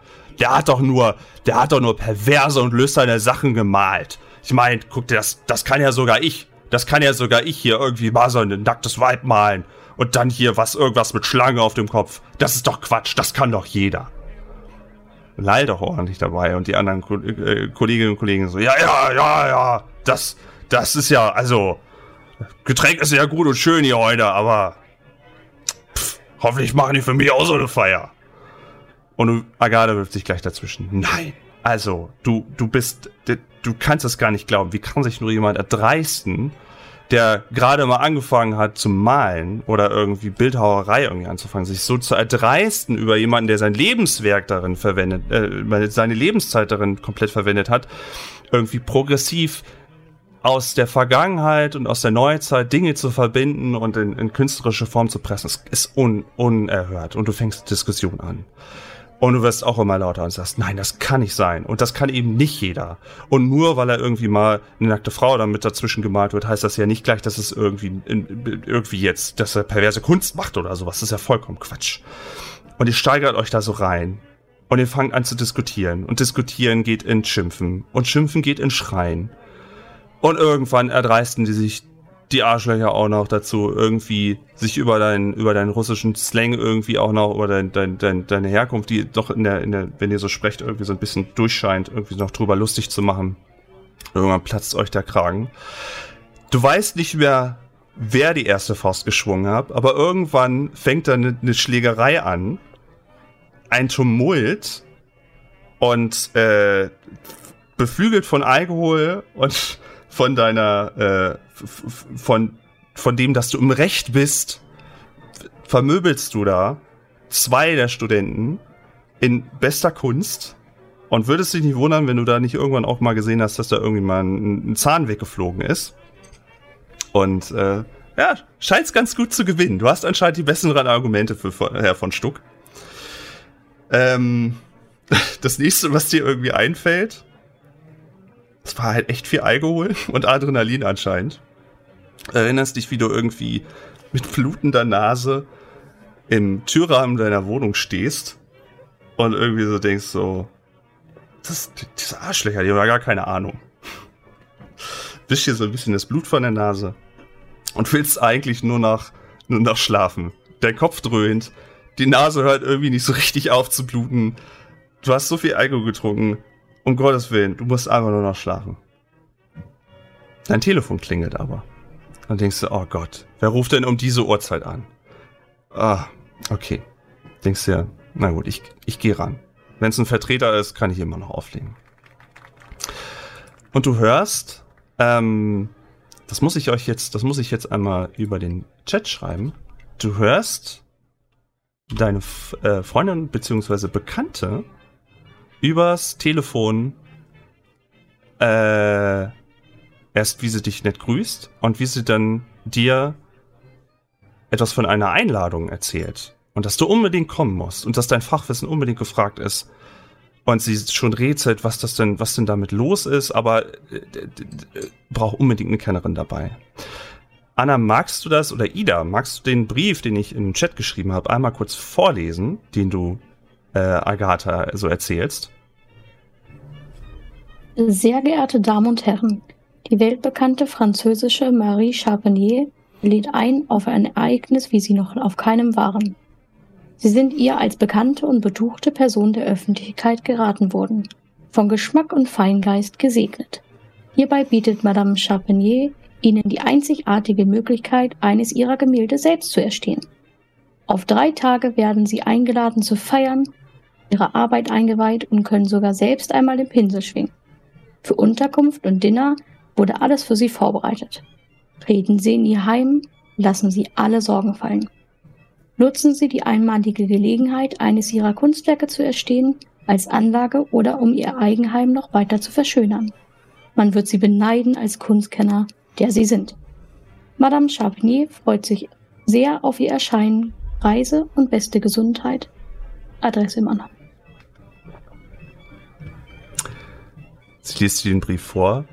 der hat doch nur, der hat doch nur perverse und lüsterne Sachen gemalt. Ich meine, guck dir das, das kann ja sogar ich. Das kann ja sogar ich hier irgendwie mal so ein nacktes Weib malen. Und dann hier was, irgendwas mit Schlange auf dem Kopf. Das ist doch Quatsch, das kann doch jeder. Lall doch ordentlich dabei und die anderen Ko äh, Kolleginnen und Kollegen so, ja, ja, ja, ja, das, das ist ja, also, Getränk ist ja gut und schön hier heute, aber pff, hoffentlich machen die für mich auch so eine Feier. Und du, Agathe wirft sich gleich dazwischen. Nein, also, du, du bist, du kannst es gar nicht glauben. Wie kann sich nur jemand erdreisten, der gerade mal angefangen hat zu malen oder irgendwie Bildhauerei irgendwie anzufangen, sich so zu erdreisten über jemanden, der sein Lebenswerk darin verwendet, äh, seine Lebenszeit darin komplett verwendet hat, irgendwie progressiv aus der Vergangenheit und aus der Neuzeit Dinge zu verbinden und in, in künstlerische Form zu pressen, ist un, unerhört. Und du fängst Diskussion an. Und du wirst auch immer lauter und sagst, nein, das kann nicht sein. Und das kann eben nicht jeder. Und nur weil er irgendwie mal eine nackte Frau damit dazwischen gemalt wird, heißt das ja nicht gleich, dass es irgendwie, irgendwie jetzt, dass er perverse Kunst macht oder sowas. Das ist ja vollkommen Quatsch. Und ihr steigert euch da so rein. Und ihr fangt an zu diskutieren. Und diskutieren geht in Schimpfen. Und Schimpfen geht in Schreien. Und irgendwann erdreisten die sich die Arschlöcher auch noch dazu, irgendwie sich über deinen, über deinen russischen Slang irgendwie auch noch, oder dein, dein, dein, deine Herkunft, die doch in der, in der, wenn ihr so sprecht, irgendwie so ein bisschen durchscheint, irgendwie noch drüber lustig zu machen. Irgendwann platzt euch der Kragen. Du weißt nicht mehr, wer die erste Faust geschwungen hat, aber irgendwann fängt da eine, eine Schlägerei an. Ein Tumult und äh, beflügelt von Alkohol und von deiner, äh, von, von dem, dass du im Recht bist, vermöbelst du da zwei der Studenten in bester Kunst und würdest dich nicht wundern, wenn du da nicht irgendwann auch mal gesehen hast, dass da irgendwie mal ein, ein Zahn weggeflogen ist. Und äh, ja, scheint's ganz gut zu gewinnen. Du hast anscheinend die besseren Argumente für Herr von Stuck. Ähm, das nächste, was dir irgendwie einfällt, es war halt echt viel Alkohol und Adrenalin anscheinend. Erinnerst dich, wie du irgendwie mit blutender Nase im Türrahmen deiner Wohnung stehst und irgendwie so denkst so, das, diese Arschlöcher, die haben ja gar keine Ahnung. Wisch dir so ein bisschen das Blut von der Nase und willst eigentlich nur nach, nur nach schlafen. Dein Kopf dröhnt, die Nase hört irgendwie nicht so richtig auf zu bluten. Du hast so viel Alkohol getrunken, um Gottes Willen, du musst einfach nur noch schlafen. Dein Telefon klingelt aber. Dann denkst du, oh Gott, wer ruft denn um diese Uhrzeit an? Ah, okay. Denkst du ja, na gut, ich, ich gehe ran. Wenn es ein Vertreter ist, kann ich immer noch auflegen. Und du hörst Ähm, das muss ich euch jetzt, das muss ich jetzt einmal über den Chat schreiben. Du hörst deine F äh, Freundin bzw. Bekannte übers Telefon äh, erst, wie sie dich nett grüßt und wie sie dann dir etwas von einer Einladung erzählt und dass du unbedingt kommen musst und dass dein Fachwissen unbedingt gefragt ist und sie schon rätselt, was das denn, was denn damit los ist, aber äh, braucht unbedingt eine Kennerin dabei. Anna, magst du das oder Ida, magst du den Brief, den ich im Chat geschrieben habe, einmal kurz vorlesen, den du äh, Agatha so erzählst? Sehr geehrte Damen und Herren, die weltbekannte französische Marie Charpentier lädt ein auf ein Ereignis, wie sie noch auf keinem waren. Sie sind ihr als bekannte und betuchte Person der Öffentlichkeit geraten worden, von Geschmack und Feingeist gesegnet. Hierbei bietet Madame Charpentier ihnen die einzigartige Möglichkeit, eines ihrer Gemälde selbst zu erstehen. Auf drei Tage werden sie eingeladen zu feiern, ihre Arbeit eingeweiht und können sogar selbst einmal den Pinsel schwingen. Für Unterkunft und Dinner wurde alles für sie vorbereitet. Treten Sie in Ihr Heim, lassen Sie alle Sorgen fallen. Nutzen Sie die einmalige Gelegenheit, eines Ihrer Kunstwerke zu erstehen, als Anlage oder um Ihr Eigenheim noch weiter zu verschönern. Man wird Sie beneiden als Kunstkenner, der Sie sind. Madame Charpentier freut sich sehr auf Ihr Erscheinen, Reise und beste Gesundheit. Adresse im Anhang. Sie liest den Brief vor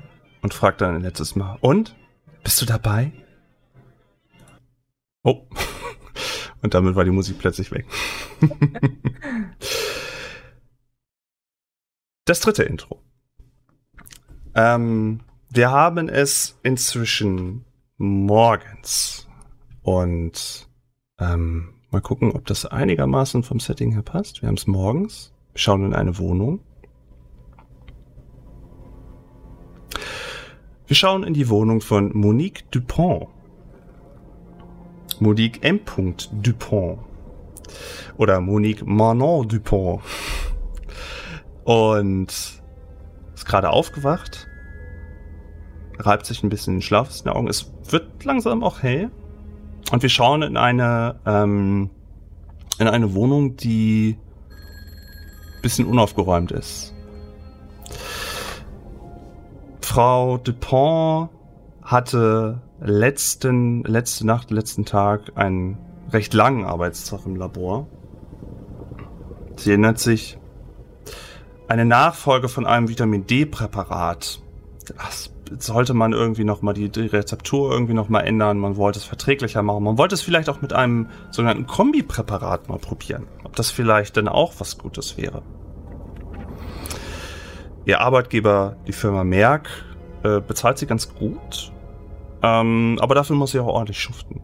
und fragt dann ein letztes Mal, und? Bist du dabei? Oh. Und damit war die Musik plötzlich weg. das dritte Intro. Ähm, wir haben es inzwischen morgens. Und ähm, mal gucken, ob das einigermaßen vom Setting her passt. Wir haben es morgens. Wir schauen in eine Wohnung. Wir schauen in die Wohnung von Monique Dupont. Monique M. Dupont. Oder Monique Manon Dupont. Und ist gerade aufgewacht. Reibt sich ein bisschen den Schlaf aus den Augen. Es wird langsam auch hell. Und wir schauen in eine, ähm, in eine Wohnung, die ein bisschen unaufgeräumt ist. Frau Dupont hatte letzten, letzte Nacht, letzten Tag einen recht langen Arbeitstag im Labor. Sie erinnert sich, eine Nachfolge von einem Vitamin D-Präparat. Das sollte man irgendwie nochmal die, die Rezeptur irgendwie nochmal ändern. Man wollte es verträglicher machen. Man wollte es vielleicht auch mit einem sogenannten Kombipräparat mal probieren. Ob das vielleicht dann auch was Gutes wäre. Ihr Arbeitgeber, die Firma Merck, äh, bezahlt sie ganz gut. Ähm, aber dafür muss sie auch ordentlich schuften.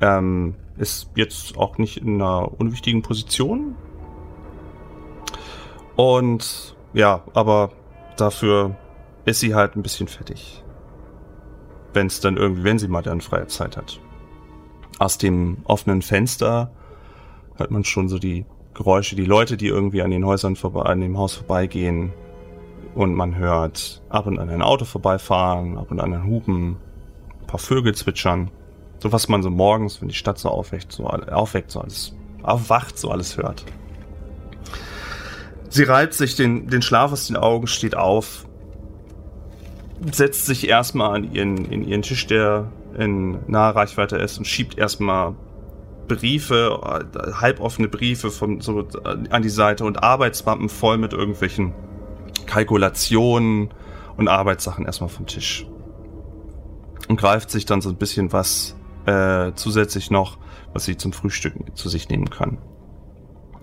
Ähm, ist jetzt auch nicht in einer unwichtigen Position. Und ja, aber dafür ist sie halt ein bisschen fettig. Wenn es dann irgendwie, wenn sie mal dann freie Zeit hat. Aus dem offenen Fenster hört man schon so die Geräusche, die Leute, die irgendwie an den Häusern vorbei, an dem Haus vorbeigehen. Und man hört ab und an ein Auto vorbeifahren, ab und an ein Hupen, ein paar Vögel zwitschern. So was man so morgens, wenn die Stadt so aufweckt, so aufweckt, so alles, aufwacht, so alles hört. Sie reibt sich den, den Schlaf aus den Augen, steht auf, setzt sich erstmal an ihren, in ihren Tisch, der in naher Reichweite ist, und schiebt erstmal Briefe, halboffene Briefe von, so an die Seite und Arbeitsmappen voll mit irgendwelchen Kalkulationen und Arbeitssachen erstmal vom Tisch. Und greift sich dann so ein bisschen was äh, zusätzlich noch, was sie zum Frühstücken zu sich nehmen kann.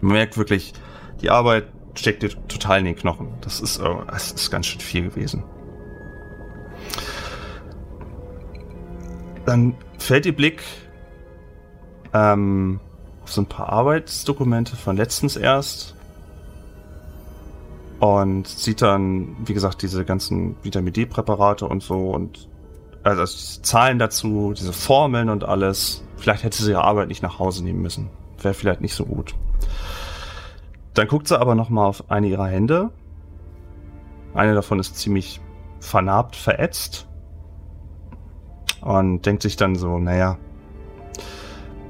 Man merkt wirklich, die Arbeit steckt dir total in den Knochen. Das ist, äh, das ist ganz schön viel gewesen. Dann fällt ihr Blick ähm, auf so ein paar Arbeitsdokumente von letztens erst und sieht dann, wie gesagt, diese ganzen Vitamin D-Präparate und so und also Zahlen dazu, diese Formeln und alles. Vielleicht hätte sie ihre Arbeit nicht nach Hause nehmen müssen. Wäre vielleicht nicht so gut. Dann guckt sie aber nochmal auf eine ihrer Hände. Eine davon ist ziemlich vernarbt, verätzt. und denkt sich dann so, naja,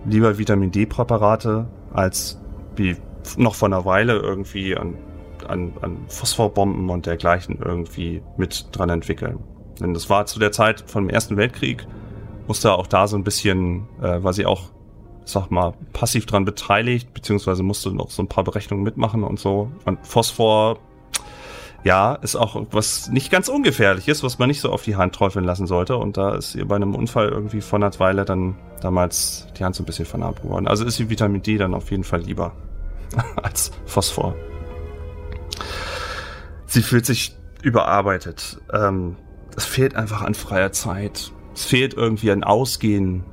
lieber Vitamin D-Präparate als wie noch vor einer Weile irgendwie an, an, an Phosphorbomben und dergleichen irgendwie mit dran entwickeln. Denn das war zu der Zeit vom Ersten Weltkrieg, musste auch da so ein bisschen, äh, war sie auch, sag mal, passiv dran beteiligt, beziehungsweise musste noch so ein paar Berechnungen mitmachen und so. Und Phosphor, ja, ist auch was nicht ganz ungefährliches, was man nicht so auf die Hand träufeln lassen sollte. Und da ist ihr bei einem Unfall irgendwie vor einer Weile dann damals die Hand so ein bisschen vernarbt geworden. Also ist die Vitamin D dann auf jeden Fall lieber als Phosphor. Sie fühlt sich überarbeitet. Ähm, es fehlt einfach an freier Zeit. Es fehlt irgendwie an Ausgehen,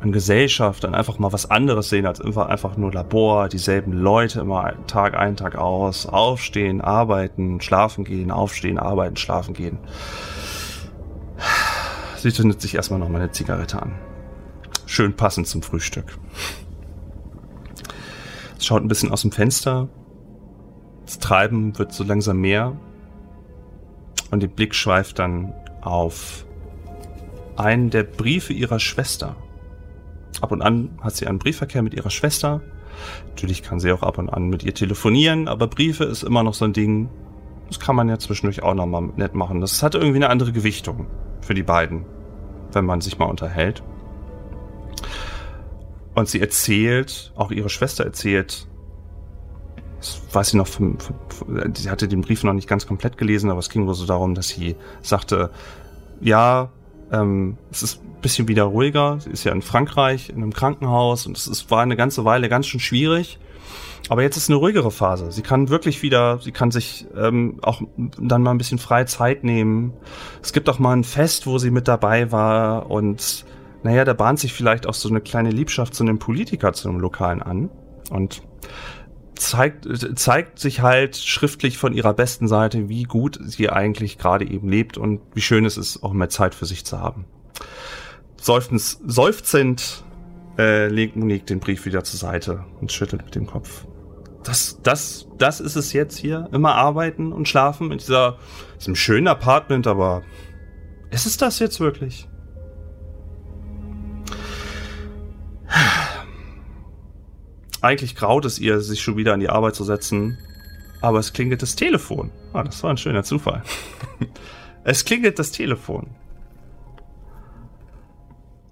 an Gesellschaft, an einfach mal was anderes sehen als einfach, einfach nur Labor, dieselben Leute immer Tag ein, Tag aus, aufstehen, arbeiten, schlafen gehen, aufstehen, arbeiten, schlafen gehen. Sie zündet sich erstmal noch mal eine Zigarette an. Schön passend zum Frühstück. Es schaut ein bisschen aus dem Fenster. Das Treiben wird so langsam mehr. Und der Blick schweift dann auf einen der Briefe ihrer Schwester. Ab und an hat sie einen Briefverkehr mit ihrer Schwester. Natürlich kann sie auch ab und an mit ihr telefonieren, aber Briefe ist immer noch so ein Ding. Das kann man ja zwischendurch auch nochmal nett machen. Das hat irgendwie eine andere Gewichtung für die beiden, wenn man sich mal unterhält. Und sie erzählt, auch ihre Schwester erzählt, das weiß sie noch, vom, vom, sie hatte den Brief noch nicht ganz komplett gelesen, aber es ging wohl so darum, dass sie sagte, ja, ähm, es ist ein bisschen wieder ruhiger. Sie ist ja in Frankreich in einem Krankenhaus und es ist, war eine ganze Weile ganz schön schwierig. Aber jetzt ist eine ruhigere Phase. Sie kann wirklich wieder, sie kann sich ähm, auch dann mal ein bisschen freie Zeit nehmen. Es gibt auch mal ein Fest, wo sie mit dabei war und naja, da bahnt sich vielleicht auch so eine kleine Liebschaft zu einem Politiker, zu einem Lokalen an. Und zeigt, zeigt sich halt schriftlich von ihrer besten Seite, wie gut sie eigentlich gerade eben lebt und wie schön es ist, auch mehr Zeit für sich zu haben. Seufzend, seufzend äh, legt Monique den Brief wieder zur Seite und schüttelt mit dem Kopf. Das, das, das ist es jetzt hier. Immer arbeiten und schlafen in dieser, diesem schönen Apartment, aber ist es das jetzt wirklich? Eigentlich graut es ihr, sich schon wieder an die Arbeit zu setzen. Aber es klingelt das Telefon. Ah, das war ein schöner Zufall. es klingelt das Telefon.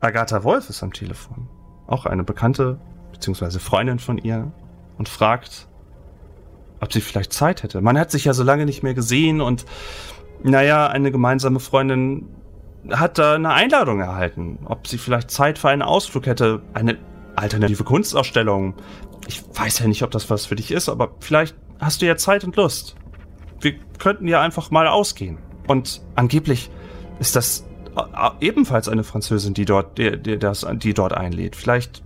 Agatha Wolf ist am Telefon. Auch eine Bekannte bzw. Freundin von ihr und fragt, ob sie vielleicht Zeit hätte. Man hat sich ja so lange nicht mehr gesehen und naja, eine gemeinsame Freundin hat da eine Einladung erhalten, ob sie vielleicht Zeit für einen Ausflug hätte, eine alternative Kunstausstellung. Ich weiß ja nicht, ob das was für dich ist, aber vielleicht hast du ja Zeit und Lust. Wir könnten ja einfach mal ausgehen. Und angeblich ist das ebenfalls eine Französin, die dort, die, die, das, die dort einlädt. Vielleicht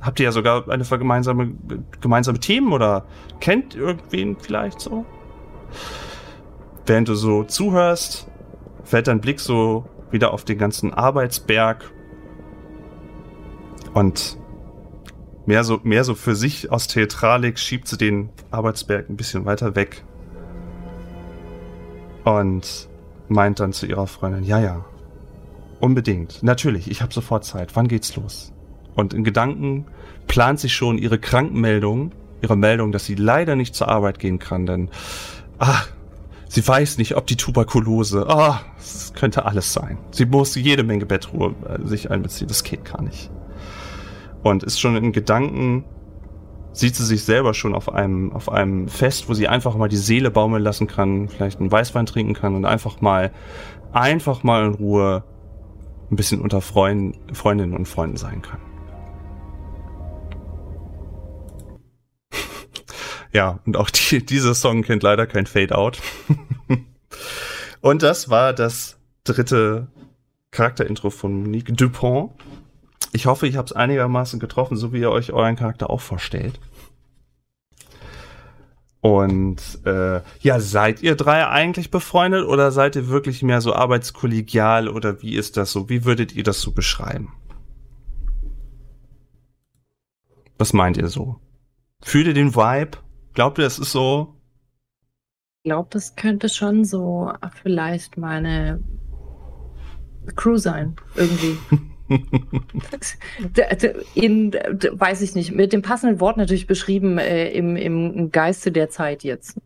habt ihr ja sogar eine gemeinsame, gemeinsame Themen oder kennt irgendwen vielleicht so? Während du so zuhörst, fällt dein Blick so wieder auf den ganzen Arbeitsberg und mehr so, mehr so für sich aus Theatralik schiebt sie den Arbeitsberg ein bisschen weiter weg. Und meint dann zu ihrer Freundin, ja, ja, unbedingt, natürlich, ich habe sofort Zeit, wann geht's los? Und in Gedanken plant sie schon ihre Krankenmeldung, ihre Meldung, dass sie leider nicht zur Arbeit gehen kann, denn, ah, sie weiß nicht, ob die Tuberkulose, ah, es könnte alles sein. Sie muss jede Menge Bettruhe äh, sich einbeziehen, das geht gar nicht und ist schon in Gedanken, sieht sie sich selber schon auf einem, auf einem Fest, wo sie einfach mal die Seele baumeln lassen kann, vielleicht einen Weißwein trinken kann und einfach mal, einfach mal in Ruhe ein bisschen unter Freund, Freundinnen und Freunden sein kann. ja, und auch die, dieser Song kennt leider kein Fade-Out. und das war das dritte Charakterintro von Monique Dupont. Ich hoffe, ich habe es einigermaßen getroffen, so wie ihr euch euren Charakter auch vorstellt. Und äh, ja, seid ihr drei eigentlich befreundet oder seid ihr wirklich mehr so arbeitskollegial oder wie ist das so? Wie würdet ihr das so beschreiben? Was meint ihr so? Fühlt ihr den Vibe? Glaubt ihr, es ist so? Ich glaube, das könnte schon so vielleicht meine Crew sein, irgendwie. In, weiß ich nicht, mit dem passenden Wort natürlich beschrieben äh, im, im Geiste der Zeit jetzt.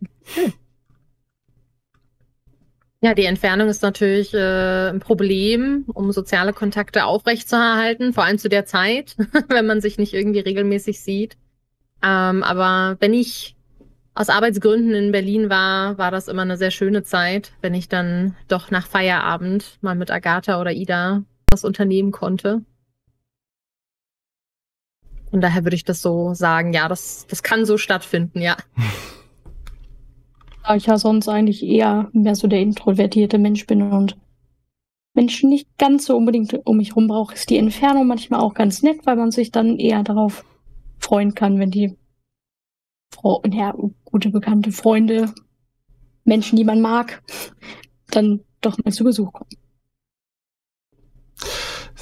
Ja, die Entfernung ist natürlich äh, ein Problem, um soziale Kontakte aufrechtzuerhalten, vor allem zu der Zeit, wenn man sich nicht irgendwie regelmäßig sieht. Ähm, aber wenn ich aus Arbeitsgründen in Berlin war, war das immer eine sehr schöne Zeit, wenn ich dann doch nach Feierabend mal mit Agatha oder Ida was unternehmen konnte. Und daher würde ich das so sagen, ja, das, das kann so stattfinden, ja. Da ich ja sonst eigentlich eher mehr so der introvertierte Mensch bin und Menschen nicht ganz so unbedingt um mich rum brauche, ist die Entfernung manchmal auch ganz nett, weil man sich dann eher darauf freuen kann, wenn die Fro ja, gute bekannte Freunde, Menschen, die man mag, dann doch mal zu Besuch kommen.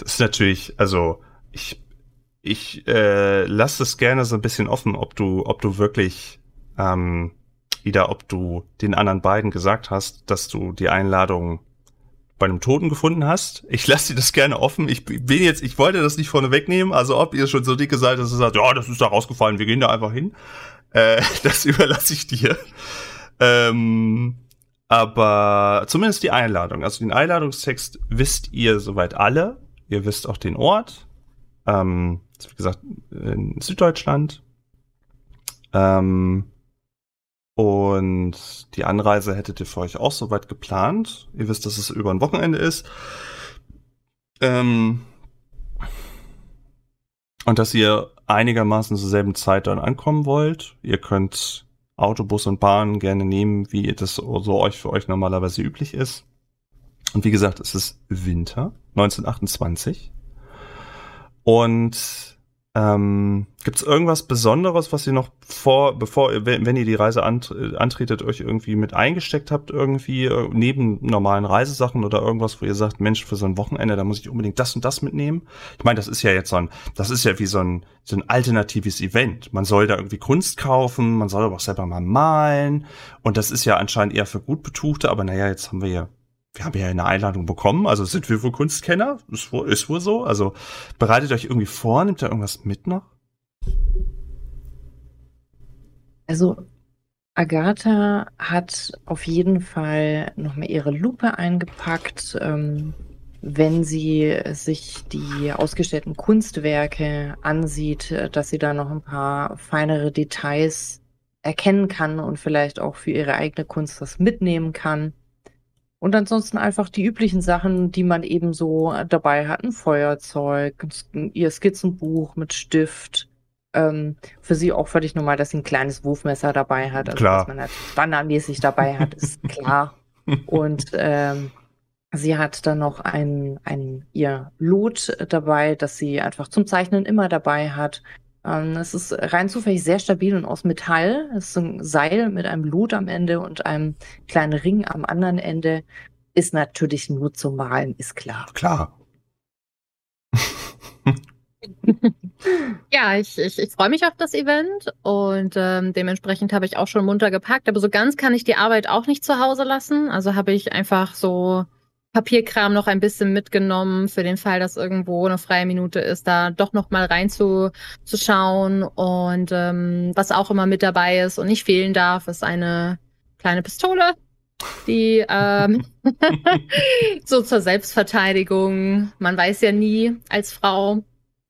Es ist natürlich, also ich, ich äh, lasse es gerne so ein bisschen offen, ob du, ob du wirklich, ähm, Ida, ob du den anderen beiden gesagt hast, dass du die Einladung bei einem Toten gefunden hast. Ich lasse dir das gerne offen. Ich bin jetzt, ich wollte das nicht vorne wegnehmen, also ob ihr schon so dicke seid, dass ihr sagt, ja, das ist da rausgefallen, wir gehen da einfach hin. Äh, das überlasse ich dir. Ähm, aber zumindest die Einladung. Also den Einladungstext wisst ihr soweit alle. Ihr wisst auch den Ort. Ähm, wie gesagt, in Süddeutschland. Ähm, und die Anreise hättet ihr für euch auch soweit geplant. Ihr wisst, dass es über ein Wochenende ist. Ähm, und dass ihr einigermaßen zur selben Zeit dann ankommen wollt. Ihr könnt Autobus und Bahn gerne nehmen, wie das so euch für euch normalerweise üblich ist. Und wie gesagt, es ist Winter 1928. Und ähm, gibt es irgendwas Besonderes, was ihr noch vor, bevor wenn ihr die Reise ant, antretet, euch irgendwie mit eingesteckt habt, irgendwie äh, neben normalen Reisesachen oder irgendwas, wo ihr sagt, Mensch, für so ein Wochenende, da muss ich unbedingt das und das mitnehmen? Ich meine, das ist ja jetzt so ein, das ist ja wie so ein, so ein alternatives Event. Man soll da irgendwie Kunst kaufen, man soll aber auch selber mal malen. Und das ist ja anscheinend eher für gut Betuchte, aber naja, jetzt haben wir ja wir haben ja eine Einladung bekommen, also sind wir wohl Kunstkenner, ist wohl, ist wohl so. Also bereitet euch irgendwie vor, nimmt da irgendwas mit noch? Also Agatha hat auf jeden Fall nochmal ihre Lupe eingepackt. Ähm, wenn sie sich die ausgestellten Kunstwerke ansieht, dass sie da noch ein paar feinere Details erkennen kann und vielleicht auch für ihre eigene Kunst was mitnehmen kann. Und ansonsten einfach die üblichen Sachen, die man eben so dabei hat. Ein Feuerzeug, ihr Skizzenbuch mit Stift. Ähm, für sie auch völlig normal, dass sie ein kleines Wurfmesser dabei hat. Also, Klar. dass man halt standardmäßig dabei hat, ist klar. Und ähm, sie hat dann noch ein, ein ihr Lot dabei, das sie einfach zum Zeichnen immer dabei hat. Ähm, es ist rein zufällig sehr stabil und aus Metall. Es ist so ein Seil mit einem Lot am Ende und einem kleinen Ring am anderen Ende. Ist natürlich nur zum Malen, ist klar. Klar. Ja, ich, ich, ich freue mich auf das Event und ähm, dementsprechend habe ich auch schon munter gepackt. Aber so ganz kann ich die Arbeit auch nicht zu Hause lassen. Also habe ich einfach so Papierkram noch ein bisschen mitgenommen für den Fall, dass irgendwo eine freie Minute ist, da doch noch mal reinzuschauen. Und ähm, was auch immer mit dabei ist und nicht fehlen darf, ist eine kleine Pistole, die ähm, so zur Selbstverteidigung. Man weiß ja nie als Frau,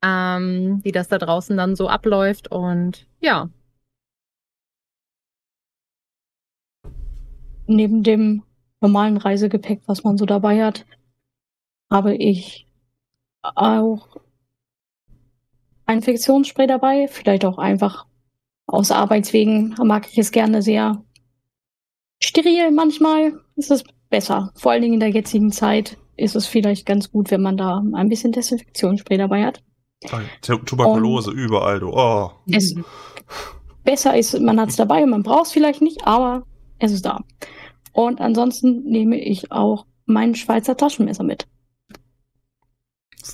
ähm, wie das da draußen dann so abläuft. Und ja, Neben dem normalen Reisegepäck, was man so dabei hat, habe ich auch ein Infektionsspray dabei. Vielleicht auch einfach aus Arbeitswegen mag ich es gerne sehr steril. Manchmal ist es besser. Vor allen Dingen in der jetzigen Zeit ist es vielleicht ganz gut, wenn man da ein bisschen Desinfektionsspray dabei hat. Tu- Tuberkulose überall, du. Oh. Es besser ist, man hat es dabei, man braucht es vielleicht nicht, aber es ist da. Und ansonsten nehme ich auch mein Schweizer Taschenmesser mit.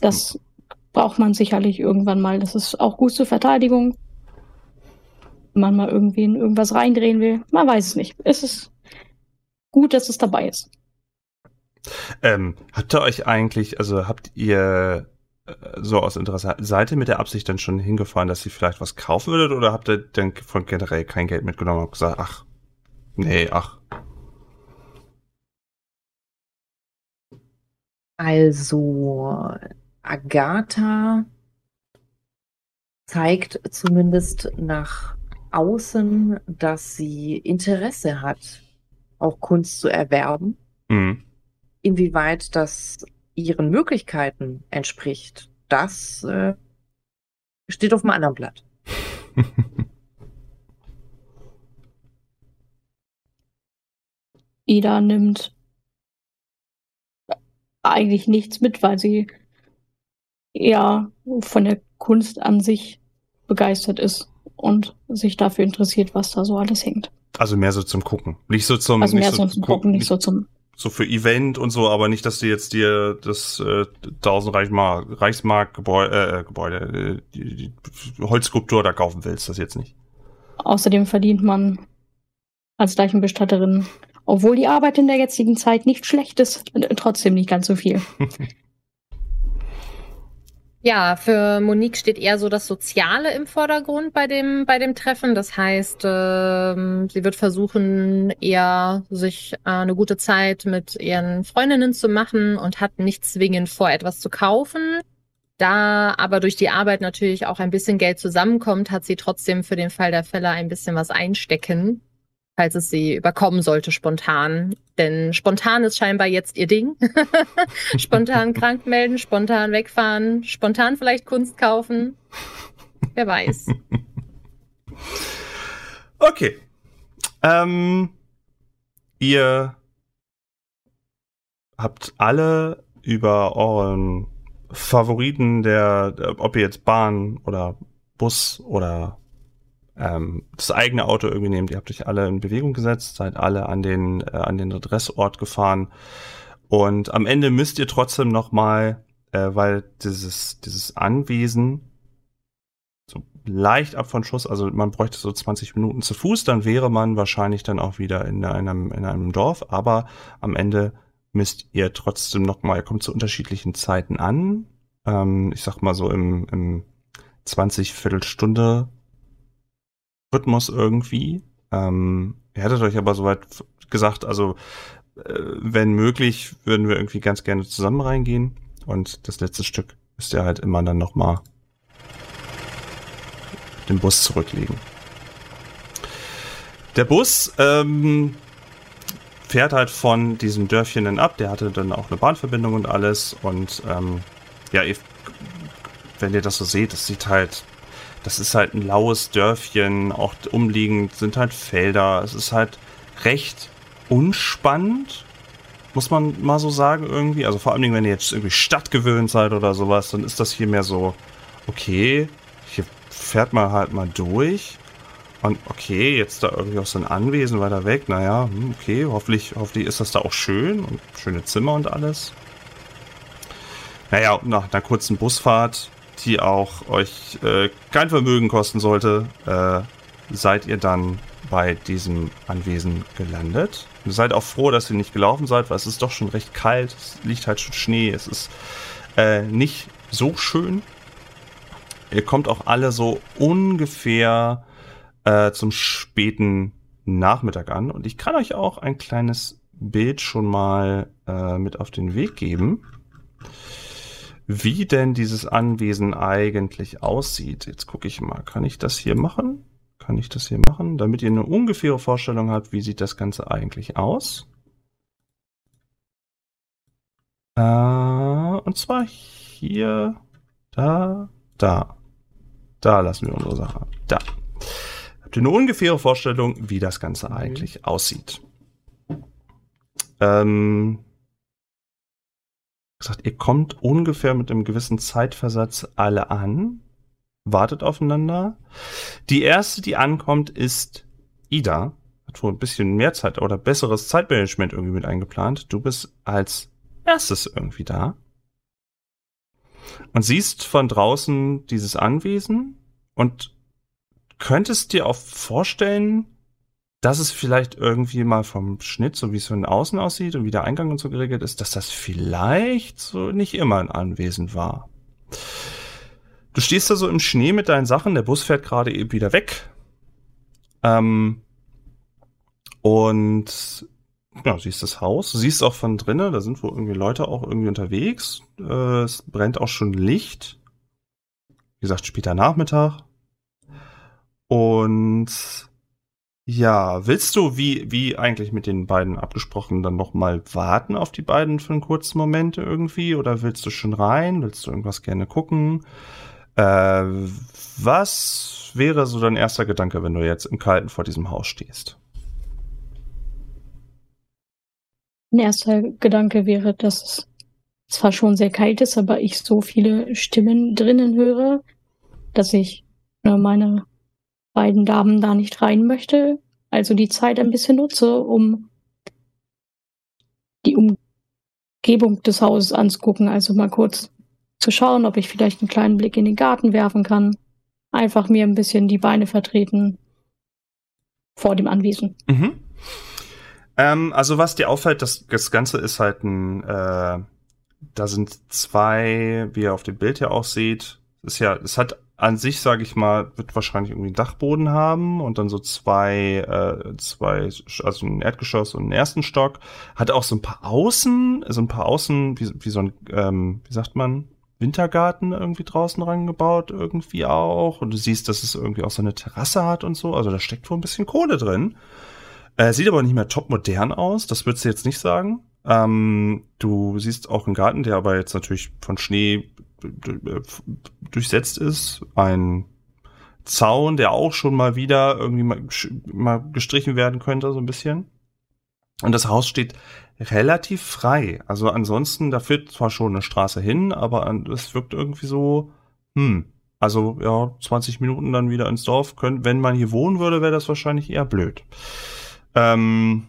Das braucht man sicherlich irgendwann mal. Das ist auch gut zur Verteidigung. Wenn man mal irgendwie in irgendwas reindrehen will. Man weiß es nicht. Es ist gut, dass es dabei ist. Ähm, habt ihr euch eigentlich, also habt ihr äh, so aus Interesse, seid ihr mit der Absicht dann schon hingefahren, dass ihr vielleicht was kaufen würdet oder habt ihr dann von generell kein Geld mitgenommen und gesagt, ach, nee, ach. Also, Agatha zeigt zumindest nach außen, dass sie Interesse hat, auch Kunst zu erwerben. Mhm. Inwieweit das ihren Möglichkeiten entspricht, das äh, steht auf einem anderen Blatt. Ida nimmt eigentlich nichts mit, weil sie eher von der Kunst an sich begeistert ist und sich dafür interessiert, was da so alles hängt. Also mehr so zum Gucken. Nicht so zum, Also nicht mehr so zum Gucken, nicht so zum. so für Event und so, aber nicht, dass du jetzt dir das äh, 1000 Reichsmark, Reichsmark Gebäude, äh, Gebäude äh, die, die Holzskulptur da kaufen willst, das jetzt nicht. Außerdem verdient man als Leichenbestatterin, obwohl die Arbeit in der jetzigen Zeit nicht schlecht ist, äh, trotzdem nicht ganz so viel. Ja, für Monique steht eher so das Soziale im Vordergrund bei dem, bei dem Treffen. Das heißt, ähm, sie wird versuchen, eher sich äh, eine gute Zeit mit ihren Freundinnen zu machen und hat nicht zwingend vor, etwas zu kaufen. Da aber durch die Arbeit natürlich auch ein bisschen Geld zusammenkommt, hat sie trotzdem für den Fall der Fälle ein bisschen was einstecken, falls es sie überkommen sollte spontan. Denn spontan ist scheinbar jetzt ihr Ding. spontan krank melden, spontan wegfahren, spontan vielleicht Kunst kaufen. Wer weiß. Okay. Ähm, ihr habt alle über euren Favoriten der, ob ihr jetzt Bahn oder Bus oder ähm, das eigene Auto irgendwie nehmt, ihr habt euch alle in Bewegung gesetzt, seid alle an den, äh, an den Adressort gefahren. Und am Ende müsst ihr trotzdem nochmal, äh, weil dieses, dieses Anwesen so leicht ab von Schuss, also man bräuchte so 20 Minuten zu Fuß, dann wäre man wahrscheinlich dann auch wieder in einem, in einem Dorf, aber am Ende müsst ihr trotzdem nochmal, ihr kommt zu unterschiedlichen Zeiten an, ähm, ich sag mal so im, im 20 Viertelstunde Rhythmus irgendwie. Ähm, ihr hättet euch aber soweit gesagt, also äh, wenn möglich, würden wir irgendwie ganz gerne zusammen reingehen. Und das letzte Stück müsst ihr halt immer dann nochmal den Bus zurücklegen. Der Bus ähm, fährt halt von diesem Dörfchen dann ab. Der hatte dann auch eine Bahnverbindung und alles. Und ähm, ja, wenn ihr das so seht, das sieht halt das ist halt ein laues Dörfchen, auch umliegend sind halt Felder. Es ist halt recht unspannend, muss man mal so sagen irgendwie. Also vor allem, wenn ihr jetzt irgendwie stadtgewöhnt seid oder sowas, dann ist das hier mehr so, okay, hier fährt man halt mal durch. Und okay, jetzt da irgendwie auch so ein Anwesen weiter weg. Naja, hm, okay, hoffentlich, hoffentlich ist das da auch schön und schöne Zimmer und alles. Naja, nach einer kurzen Busfahrt die auch euch äh, kein Vermögen kosten sollte, äh, seid ihr dann bei diesem Anwesen gelandet. Ihr seid auch froh, dass ihr nicht gelaufen seid, weil es ist doch schon recht kalt, es liegt halt schon Schnee, es ist äh, nicht so schön. Ihr kommt auch alle so ungefähr äh, zum späten Nachmittag an und ich kann euch auch ein kleines Bild schon mal äh, mit auf den Weg geben wie denn dieses Anwesen eigentlich aussieht. Jetzt gucke ich mal, kann ich das hier machen? Kann ich das hier machen, damit ihr eine ungefähre Vorstellung habt, wie sieht das Ganze eigentlich aus? Äh, und zwar hier, da, da. Da lassen wir unsere Sache. Da. Habt ihr eine ungefähre Vorstellung, wie das Ganze eigentlich aussieht? Ähm, gesagt, ihr kommt ungefähr mit einem gewissen Zeitversatz alle an, wartet aufeinander. Die erste, die ankommt, ist Ida. Hat wohl ein bisschen mehr Zeit oder besseres Zeitmanagement irgendwie mit eingeplant. Du bist als erstes irgendwie da. Und siehst von draußen dieses Anwesen und könntest dir auch vorstellen, dass es vielleicht irgendwie mal vom Schnitt, so wie es von außen aussieht und wie der Eingang und so geregelt ist, dass das vielleicht so nicht immer ein Anwesen war. Du stehst da so im Schnee mit deinen Sachen, der Bus fährt gerade eben wieder weg. Ähm, und ja, siehst das Haus, siehst auch von drinnen, da sind wohl irgendwie Leute auch irgendwie unterwegs. Äh, es brennt auch schon Licht. Wie gesagt, später Nachmittag. Und ja, willst du, wie, wie eigentlich mit den beiden abgesprochen, dann nochmal warten auf die beiden für einen kurzen Moment irgendwie? Oder willst du schon rein? Willst du irgendwas gerne gucken? Äh, was wäre so dein erster Gedanke, wenn du jetzt im Kalten vor diesem Haus stehst? Mein erster Gedanke wäre, dass es zwar schon sehr kalt ist, aber ich so viele Stimmen drinnen höre, dass ich äh, meine beiden Damen da nicht rein möchte. Also die Zeit ein bisschen nutze, um die Umgebung des Hauses anzugucken. Also mal kurz zu schauen, ob ich vielleicht einen kleinen Blick in den Garten werfen kann. Einfach mir ein bisschen die Beine vertreten vor dem Anwesen. Mhm. Ähm, also was dir auffällt, das, das Ganze ist halt ein, äh, da sind zwei, wie ihr auf dem Bild ja auch seht, ist ja, es hat an sich, sage ich mal, wird wahrscheinlich irgendwie einen Dachboden haben und dann so zwei, äh, zwei, also ein Erdgeschoss und einen ersten Stock. Hat auch so ein paar Außen, so ein paar Außen, wie, wie so ein, ähm, wie sagt man, Wintergarten irgendwie draußen rangebaut, irgendwie auch. Und du siehst, dass es irgendwie auch so eine Terrasse hat und so. Also da steckt wohl ein bisschen Kohle drin. Äh, sieht aber nicht mehr top modern aus, das würdest du jetzt nicht sagen. Ähm, du siehst auch einen Garten, der aber jetzt natürlich von Schnee durchsetzt ist. Ein Zaun, der auch schon mal wieder irgendwie mal, gestrichen werden könnte, so ein bisschen. Und das Haus steht relativ frei. Also ansonsten, da führt zwar schon eine Straße hin, aber es wirkt irgendwie so, hm, also ja, 20 Minuten dann wieder ins Dorf. Können, wenn man hier wohnen würde, wäre das wahrscheinlich eher blöd. Ähm,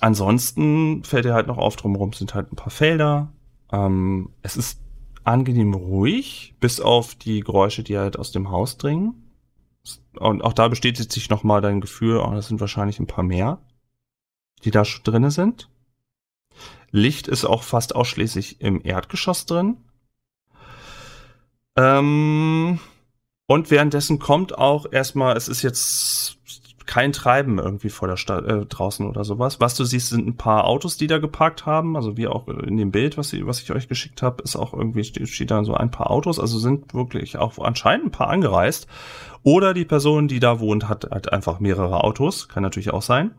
ansonsten fällt dir halt noch auf, drumherum sind halt ein paar Felder. Ähm, es ist angenehm ruhig, bis auf die Geräusche, die halt aus dem Haus dringen. Und auch da bestätigt sich nochmal dein Gefühl, oh, das sind wahrscheinlich ein paar mehr, die da schon drinne sind. Licht ist auch fast ausschließlich im Erdgeschoss drin. Ähm, und währenddessen kommt auch erstmal, es ist jetzt kein Treiben irgendwie vor der Stadt äh, draußen oder sowas. Was du siehst, sind ein paar Autos, die da geparkt haben. Also wie auch in dem Bild, was ich, was ich euch geschickt habe, ist auch irgendwie steht, steht da so ein paar Autos. Also sind wirklich auch anscheinend ein paar angereist. Oder die Person, die da wohnt, hat halt einfach mehrere Autos. Kann natürlich auch sein.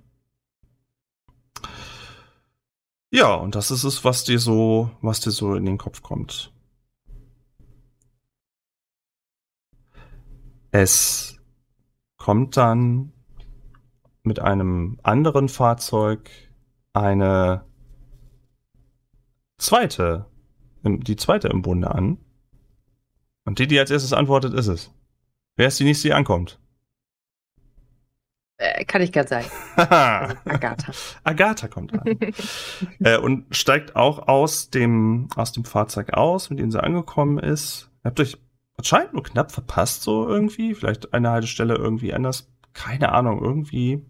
Ja, und das ist es, was dir so, was dir so in den Kopf kommt. Es kommt dann mit einem anderen Fahrzeug eine zweite, die zweite im Bunde an. Und die, die als erstes antwortet, ist es. Wer ist die nächste, die ankommt? Äh, kann ich ganz sagen. also Agatha. Agatha kommt an. äh, und steigt auch aus dem, aus dem Fahrzeug aus, mit dem sie angekommen ist. Ihr habt euch anscheinend nur knapp verpasst, so irgendwie. Vielleicht eine Haltestelle irgendwie anders. Keine Ahnung, irgendwie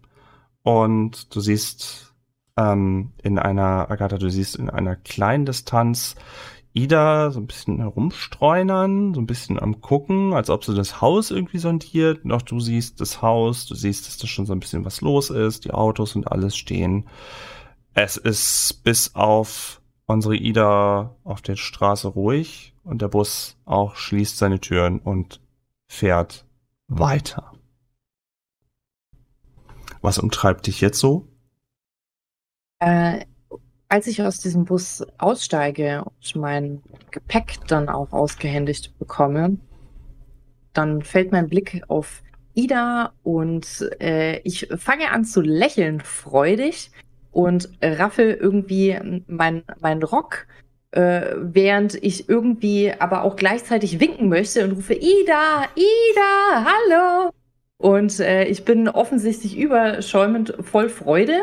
und du siehst ähm, in einer, Agatha, du siehst in einer kleinen Distanz Ida so ein bisschen herumstreunern, so ein bisschen am gucken, als ob sie das Haus irgendwie sondiert. Noch du siehst das Haus, du siehst, dass da schon so ein bisschen was los ist, die Autos und alles stehen. Es ist bis auf unsere Ida auf der Straße ruhig und der Bus auch schließt seine Türen und fährt weiter. Was umtreibt dich jetzt so? Äh, als ich aus diesem Bus aussteige und mein Gepäck dann auch ausgehändigt bekomme, dann fällt mein Blick auf Ida und äh, ich fange an zu lächeln freudig und raffel irgendwie meinen mein Rock, äh, während ich irgendwie aber auch gleichzeitig winken möchte und rufe Ida, Ida, hallo. Und äh, ich bin offensichtlich überschäumend voll Freude,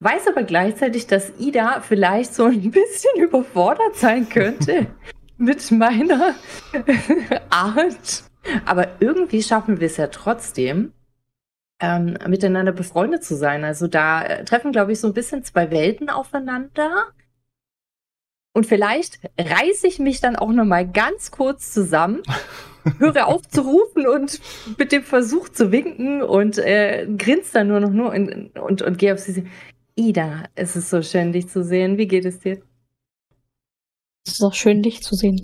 weiß aber gleichzeitig, dass Ida vielleicht so ein bisschen überfordert sein könnte mit meiner Art. Aber irgendwie schaffen wir es ja trotzdem, ähm, miteinander befreundet zu sein. Also da äh, treffen, glaube ich, so ein bisschen zwei Welten aufeinander. Und vielleicht reiße ich mich dann auch noch mal ganz kurz zusammen, höre auf zu rufen und mit dem Versuch zu winken und äh, grinst dann nur noch nur und, und, und gehe auf sie. Ida, es ist so schön, dich zu sehen. Wie geht es dir? Es ist auch schön, dich zu sehen.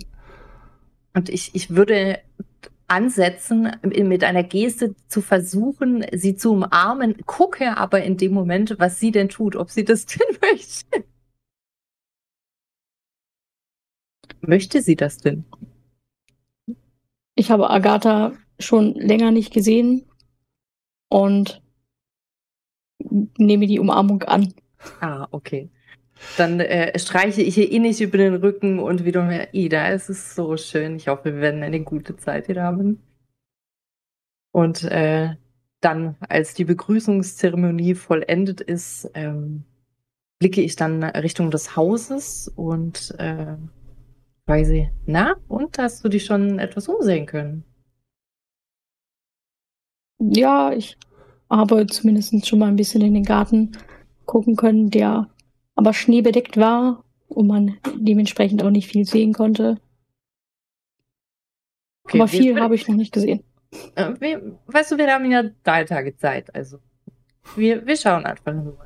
Und ich, ich würde ansetzen, mit einer Geste zu versuchen, sie zu umarmen, gucke aber in dem Moment, was sie denn tut, ob sie das denn möchte. Möchte sie das denn? Ich habe Agatha schon länger nicht gesehen und nehme die Umarmung an. Ah, okay. Dann äh, streiche ich ihr innig über den Rücken und wieder mehr. Ida, es ist so schön. Ich hoffe, wir werden eine gute Zeit hier haben. Und äh, dann, als die Begrüßungszeremonie vollendet ist, ähm, blicke ich dann Richtung des Hauses und äh, frage sie, na, und hast du dich schon etwas umsehen können? Ja, ich habe zumindest schon mal ein bisschen in den Garten gucken können, der aber schneebedeckt war und man dementsprechend auch nicht viel sehen konnte. Okay, aber viel habe ich noch nicht gesehen. Äh, wir, weißt du, wir haben ja drei Tage Zeit, also wir, wir schauen einfach nur.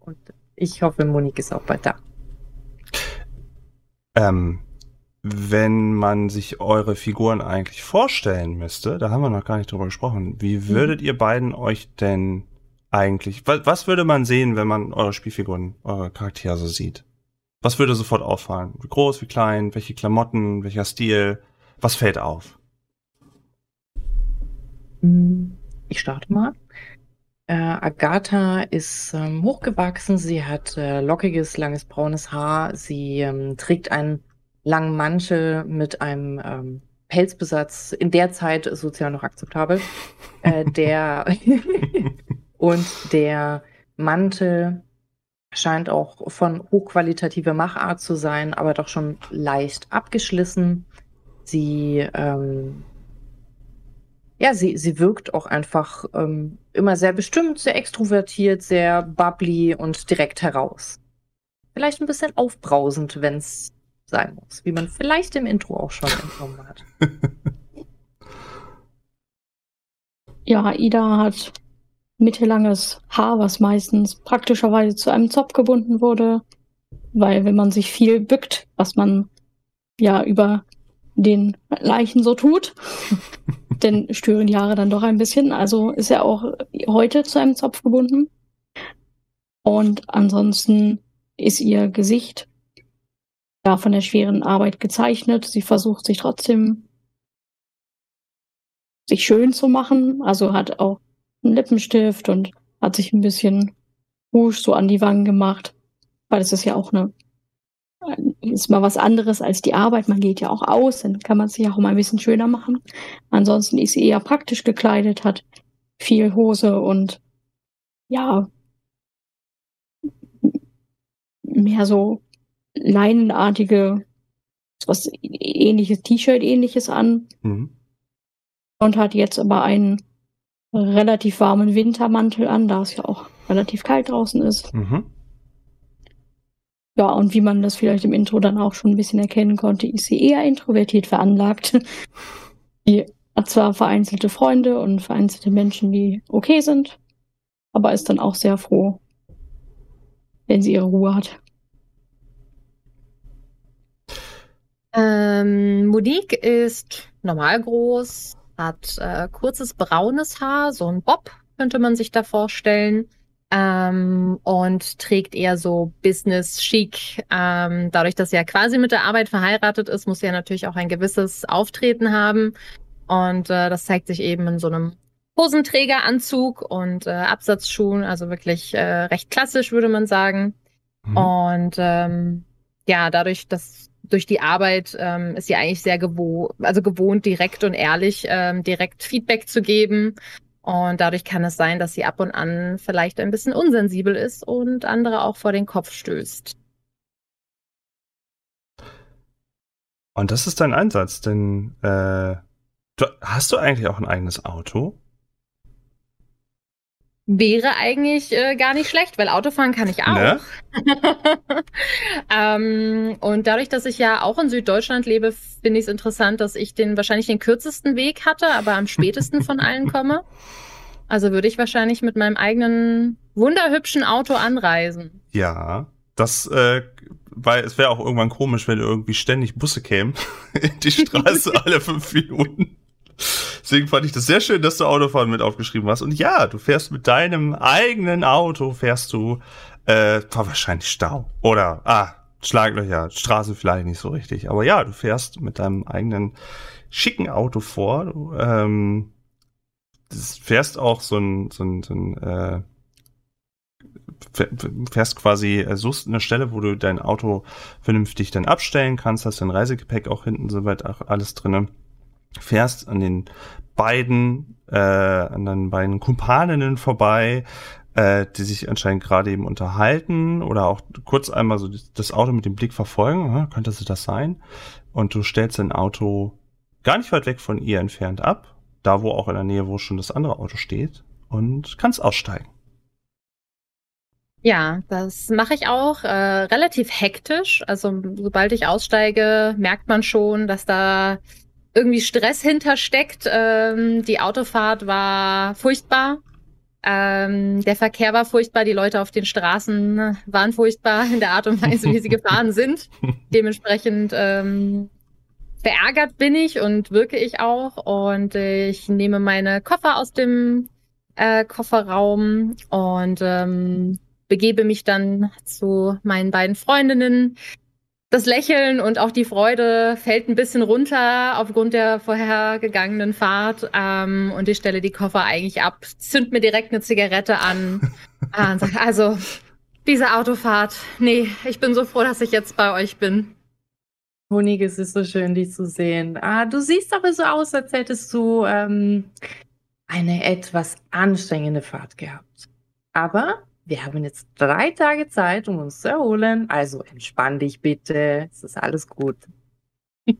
Und ich hoffe, Monique ist auch bald da. Ähm, wenn man sich eure Figuren eigentlich vorstellen müsste, da haben wir noch gar nicht drüber gesprochen, wie würdet ihr beiden euch denn eigentlich, was, was würde man sehen, wenn man eure Spielfiguren, eure Charaktere so sieht? Was würde sofort auffallen? Wie groß, wie klein, welche Klamotten, welcher Stil? Was fällt auf? Ich starte mal. Äh, Agatha ist ähm, hochgewachsen. Sie hat äh, lockiges, langes braunes Haar. Sie ähm, trägt einen langen Mantel mit einem ähm, Pelzbesatz, in der Zeit sozial noch akzeptabel. äh, der und der Mantel scheint auch von hochqualitativer Machart zu sein, aber doch schon leicht abgeschlissen. Sie ähm, ja, sie, sie wirkt auch einfach ähm, immer sehr bestimmt, sehr extrovertiert, sehr bubbly und direkt heraus. Vielleicht ein bisschen aufbrausend, wenn es sein muss, wie man vielleicht im Intro auch schon entnommen hat. Ja, Ida hat mittellanges Haar, was meistens praktischerweise zu einem Zopf gebunden wurde, weil wenn man sich viel bückt, was man ja über den Leichen so tut, dann stören die Haare dann doch ein bisschen. Also ist er auch heute zu einem Zopf gebunden. Und ansonsten ist ihr Gesicht ja von der schweren Arbeit gezeichnet. Sie versucht sich trotzdem sich schön zu machen. Also hat auch einen Lippenstift und hat sich ein bisschen Rouge so an die Wangen gemacht. Weil es ist ja auch eine, ist mal was anderes als die Arbeit. Man geht ja auch aus, dann kann man sich auch mal ein bisschen schöner machen. Ansonsten ist sie eher praktisch gekleidet, hat viel Hose und ja, mehr so leinenartige, was ähnliches T-Shirt ähnliches an Mhm. und hat jetzt aber einen relativ warmen Wintermantel an, da es ja auch relativ kalt draußen ist. Mhm. Ja, und wie man das vielleicht im Intro dann auch schon ein bisschen erkennen konnte, ist sie eher introvertiert veranlagt. Die hat zwar vereinzelte Freunde und vereinzelte Menschen, die okay sind, aber ist dann auch sehr froh, wenn sie ihre Ruhe hat. Ähm, Monique ist normal groß, hat äh, kurzes braunes Haar, so ein Bob könnte man sich da vorstellen. Ähm, und trägt eher so Business-Chic. Ähm, dadurch, dass sie ja quasi mit der Arbeit verheiratet ist, muss sie ja natürlich auch ein gewisses Auftreten haben. Und äh, das zeigt sich eben in so einem Hosenträgeranzug und äh, Absatzschuhen, also wirklich äh, recht klassisch, würde man sagen. Mhm. Und ähm, ja, dadurch, dass durch die Arbeit ähm, ist sie eigentlich sehr gewohnt, also gewohnt, direkt und ehrlich ähm, direkt Feedback zu geben. Und dadurch kann es sein, dass sie ab und an vielleicht ein bisschen unsensibel ist und andere auch vor den Kopf stößt. Und das ist dein Einsatz, denn äh, du, hast du eigentlich auch ein eigenes Auto? Wäre eigentlich äh, gar nicht schlecht, weil Autofahren kann ich auch. Ne? ähm, und dadurch, dass ich ja auch in Süddeutschland lebe, finde ich es interessant, dass ich den wahrscheinlich den kürzesten Weg hatte, aber am spätesten von allen komme. Also würde ich wahrscheinlich mit meinem eigenen wunderhübschen Auto anreisen. Ja, das, äh, weil es wäre auch irgendwann komisch, wenn irgendwie ständig Busse kämen in die Straße alle fünf Minuten. Deswegen fand ich das sehr schön, dass du Autofahren mit aufgeschrieben hast. Und ja, du fährst mit deinem eigenen Auto, fährst du, äh, war wahrscheinlich Stau. Oder, ah, Schlaglöcher, Straße vielleicht nicht so richtig. Aber ja, du fährst mit deinem eigenen schicken Auto vor. Du, ähm, fährst auch so ein, so ein, so ein äh, fährst quasi, äh, suchst eine Stelle, wo du dein Auto vernünftig dann abstellen kannst, hast dein Reisegepäck auch hinten soweit alles drinnen fährst an den beiden, äh, an den beiden Kumpaninnen vorbei, äh, die sich anscheinend gerade eben unterhalten oder auch kurz einmal so das Auto mit dem Blick verfolgen, ja, könnte es das sein? Und du stellst dein Auto gar nicht weit weg von ihr entfernt ab, da wo auch in der Nähe, wo schon das andere Auto steht, und kannst aussteigen. Ja, das mache ich auch äh, relativ hektisch. Also sobald ich aussteige, merkt man schon, dass da irgendwie Stress hintersteckt. Ähm, die Autofahrt war furchtbar. Ähm, der Verkehr war furchtbar, die Leute auf den Straßen waren furchtbar in der Art und Weise, wie sie gefahren sind. Dementsprechend ähm, verärgert bin ich und wirke ich auch. Und ich nehme meine Koffer aus dem äh, Kofferraum und ähm, begebe mich dann zu meinen beiden Freundinnen, das Lächeln und auch die Freude fällt ein bisschen runter aufgrund der vorhergegangenen Fahrt. Ähm, und ich stelle die Koffer eigentlich ab, zünd mir direkt eine Zigarette an äh, und sage, also, diese Autofahrt, nee, ich bin so froh, dass ich jetzt bei euch bin. Honig, es ist so schön, dich zu sehen. Ah, du siehst aber so aus, als hättest du ähm, eine etwas anstrengende Fahrt gehabt. Aber wir haben jetzt drei Tage Zeit, um uns zu erholen. Also entspann dich bitte. Es ist alles gut.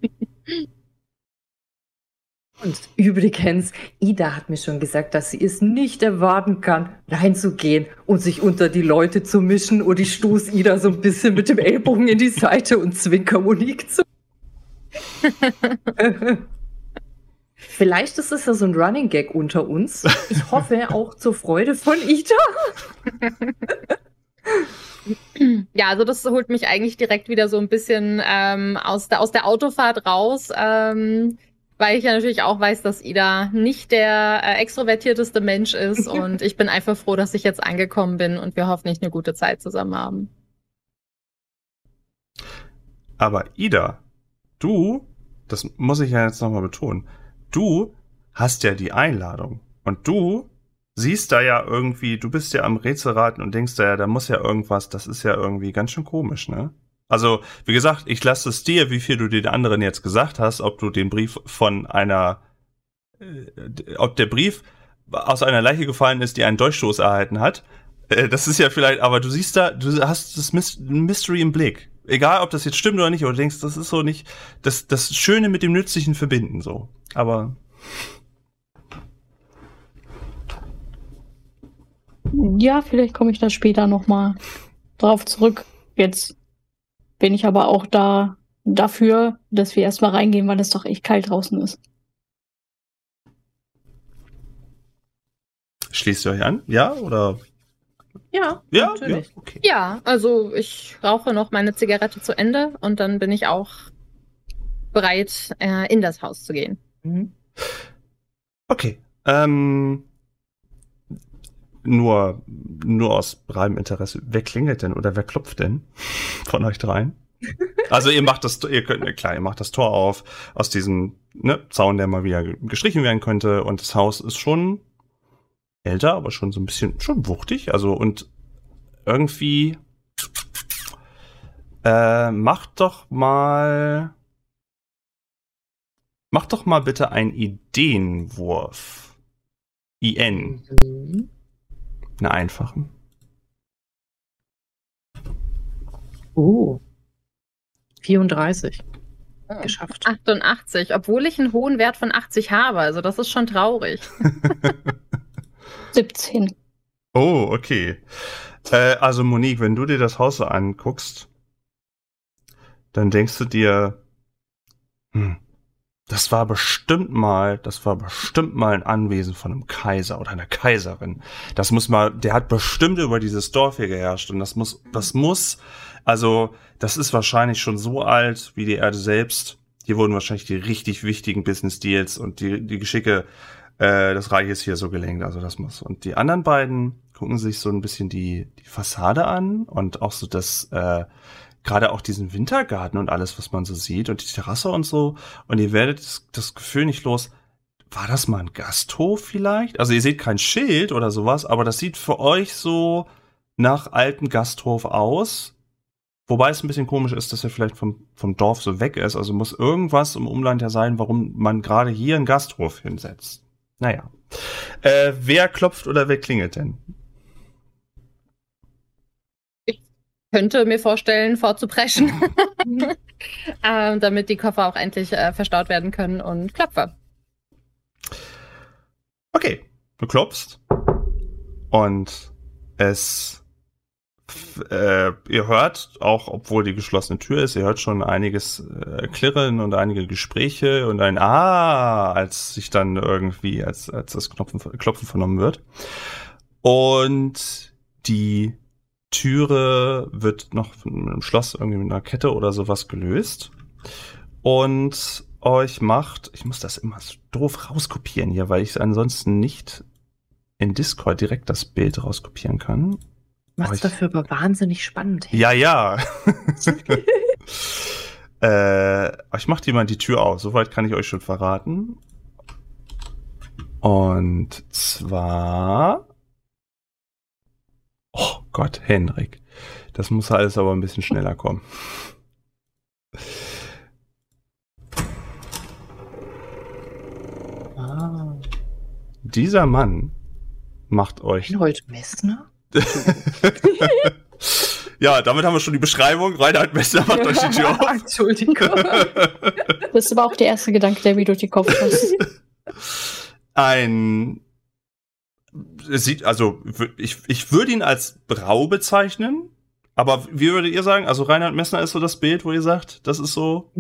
Und übrigens, Ida hat mir schon gesagt, dass sie es nicht erwarten kann, reinzugehen und sich unter die Leute zu mischen und ich stoß Ida so ein bisschen mit dem Ellbogen in die Seite und zwinker Monique zu. Vielleicht ist es ja so ein Running Gag unter uns. Ich hoffe auch zur Freude von Ida. Ja, also das holt mich eigentlich direkt wieder so ein bisschen ähm, aus, der, aus der Autofahrt raus, ähm, weil ich ja natürlich auch weiß, dass Ida nicht der äh, extrovertierteste Mensch ist und ich bin einfach froh, dass ich jetzt angekommen bin und wir hoffentlich eine gute Zeit zusammen haben. Aber Ida, du, das muss ich ja jetzt nochmal betonen, du hast ja die Einladung und du siehst da ja irgendwie, du bist ja am Rätselraten und denkst da ja, da muss ja irgendwas, das ist ja irgendwie ganz schön komisch, ne? Also, wie gesagt, ich lasse es dir, wie viel du den anderen jetzt gesagt hast, ob du den Brief von einer, äh, ob der Brief aus einer Leiche gefallen ist, die einen Durchstoß erhalten hat. Äh, das ist ja vielleicht, aber du siehst da, du hast das Mystery im Blick. Egal, ob das jetzt stimmt oder nicht, oder du denkst, das ist so nicht, das, das Schöne mit dem Nützlichen verbinden, so. Aber. Ja, vielleicht komme ich da später nochmal drauf zurück. Jetzt bin ich aber auch da dafür, dass wir erstmal reingehen, weil es doch echt kalt draußen ist. Schließt ihr euch an? Ja? Oder? Ja, Ja, natürlich. ja okay. Ja, also ich rauche noch meine Zigarette zu Ende und dann bin ich auch bereit, äh, in das Haus zu gehen. Mhm. Okay. Ähm, nur, nur aus reinem Interesse. Wer klingelt denn oder wer klopft denn von euch dreien? Also ihr macht das, ihr könnt, klar, ihr macht das Tor auf aus diesem ne, Zaun, der mal wieder gestrichen werden könnte und das Haus ist schon älter, aber schon so ein bisschen, schon wuchtig, also und irgendwie äh, macht doch mal Macht doch mal bitte einen Ideenwurf. IN. Mhm. Eine einfachen. Oh. 34. Geschafft. 88, obwohl ich einen hohen Wert von 80 habe. Also das ist schon traurig. 17. Oh, okay. Äh, also Monique, wenn du dir das Haus so anguckst, dann denkst du dir, hm, das war bestimmt mal, das war bestimmt mal ein Anwesen von einem Kaiser oder einer Kaiserin. Das muss mal, der hat bestimmt über dieses Dorf hier geherrscht und das muss, das muss, also das ist wahrscheinlich schon so alt wie die Erde selbst. Hier wurden wahrscheinlich die richtig wichtigen Business Deals und die, die Geschicke äh, des Reiches hier so gelenkt. Also das muss. Und die anderen beiden gucken sich so ein bisschen die, die Fassade an und auch so das, äh, gerade auch diesen Wintergarten und alles, was man so sieht und die Terrasse und so. Und ihr werdet das, das Gefühl nicht los, war das mal ein Gasthof vielleicht? Also ihr seht kein Schild oder sowas, aber das sieht für euch so nach alten Gasthof aus. Wobei es ein bisschen komisch ist, dass er vielleicht vom, vom Dorf so weg ist. Also muss irgendwas im Umland ja sein, warum man gerade hier einen Gasthof hinsetzt. Naja. Äh, wer klopft oder wer klingelt denn? könnte mir vorstellen, vorzupreschen, ähm, damit die Koffer auch endlich äh, verstaut werden können und klopfe. Okay, du klopfst und es äh, ihr hört, auch obwohl die geschlossene Tür ist, ihr hört schon einiges äh, klirren und einige Gespräche und ein Ah, als sich dann irgendwie, als, als das Klopfen, Klopfen vernommen wird. Und die Türe wird noch im Schloss irgendwie mit einer Kette oder sowas gelöst. Und euch macht, ich muss das immer so doof rauskopieren hier, weil ich ansonsten nicht in Discord direkt das Bild rauskopieren kann. Macht's euch, dafür aber wahnsinnig spannend. Ja, ja. äh, ich mach dir mal die Tür auf, soweit kann ich euch schon verraten. Und zwar Oh Gott, Henrik. Das muss alles aber ein bisschen schneller kommen. Ah. Dieser Mann macht euch. Reinhold Messner? ja, damit haben wir schon die Beschreibung. Reinhold Messner macht euch die Tür auf. Entschuldigung. Das ist aber auch der erste Gedanke, der mir durch den Kopf schoss. Ein es sieht, also ich, ich würde ihn als Brau bezeichnen, aber wie würdet ihr sagen? Also Reinhard Messner ist so das Bild, wo ihr sagt, das ist so.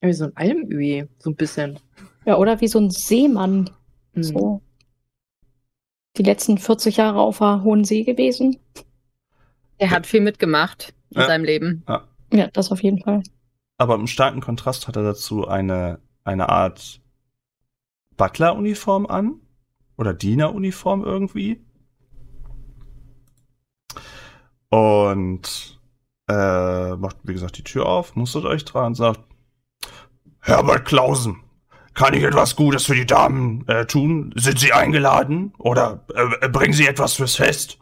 Wie so ein Almöhi, so ein bisschen. Ja, oder wie so ein Seemann. Mhm. So. Die letzten 40 Jahre auf der Hohen See gewesen. Er hat viel mitgemacht in Ja. seinem Leben. Ja, das auf jeden Fall. Aber im starken Kontrast hat er dazu eine, eine Art Butler-Uniform an. Oder Diener-Uniform irgendwie. Und äh, macht, wie gesagt, die Tür auf, mustert euch dran und sagt, Herbert Klausen, kann ich etwas Gutes für die Damen äh, tun? Sind Sie eingeladen? Oder äh, bringen Sie etwas fürs Fest?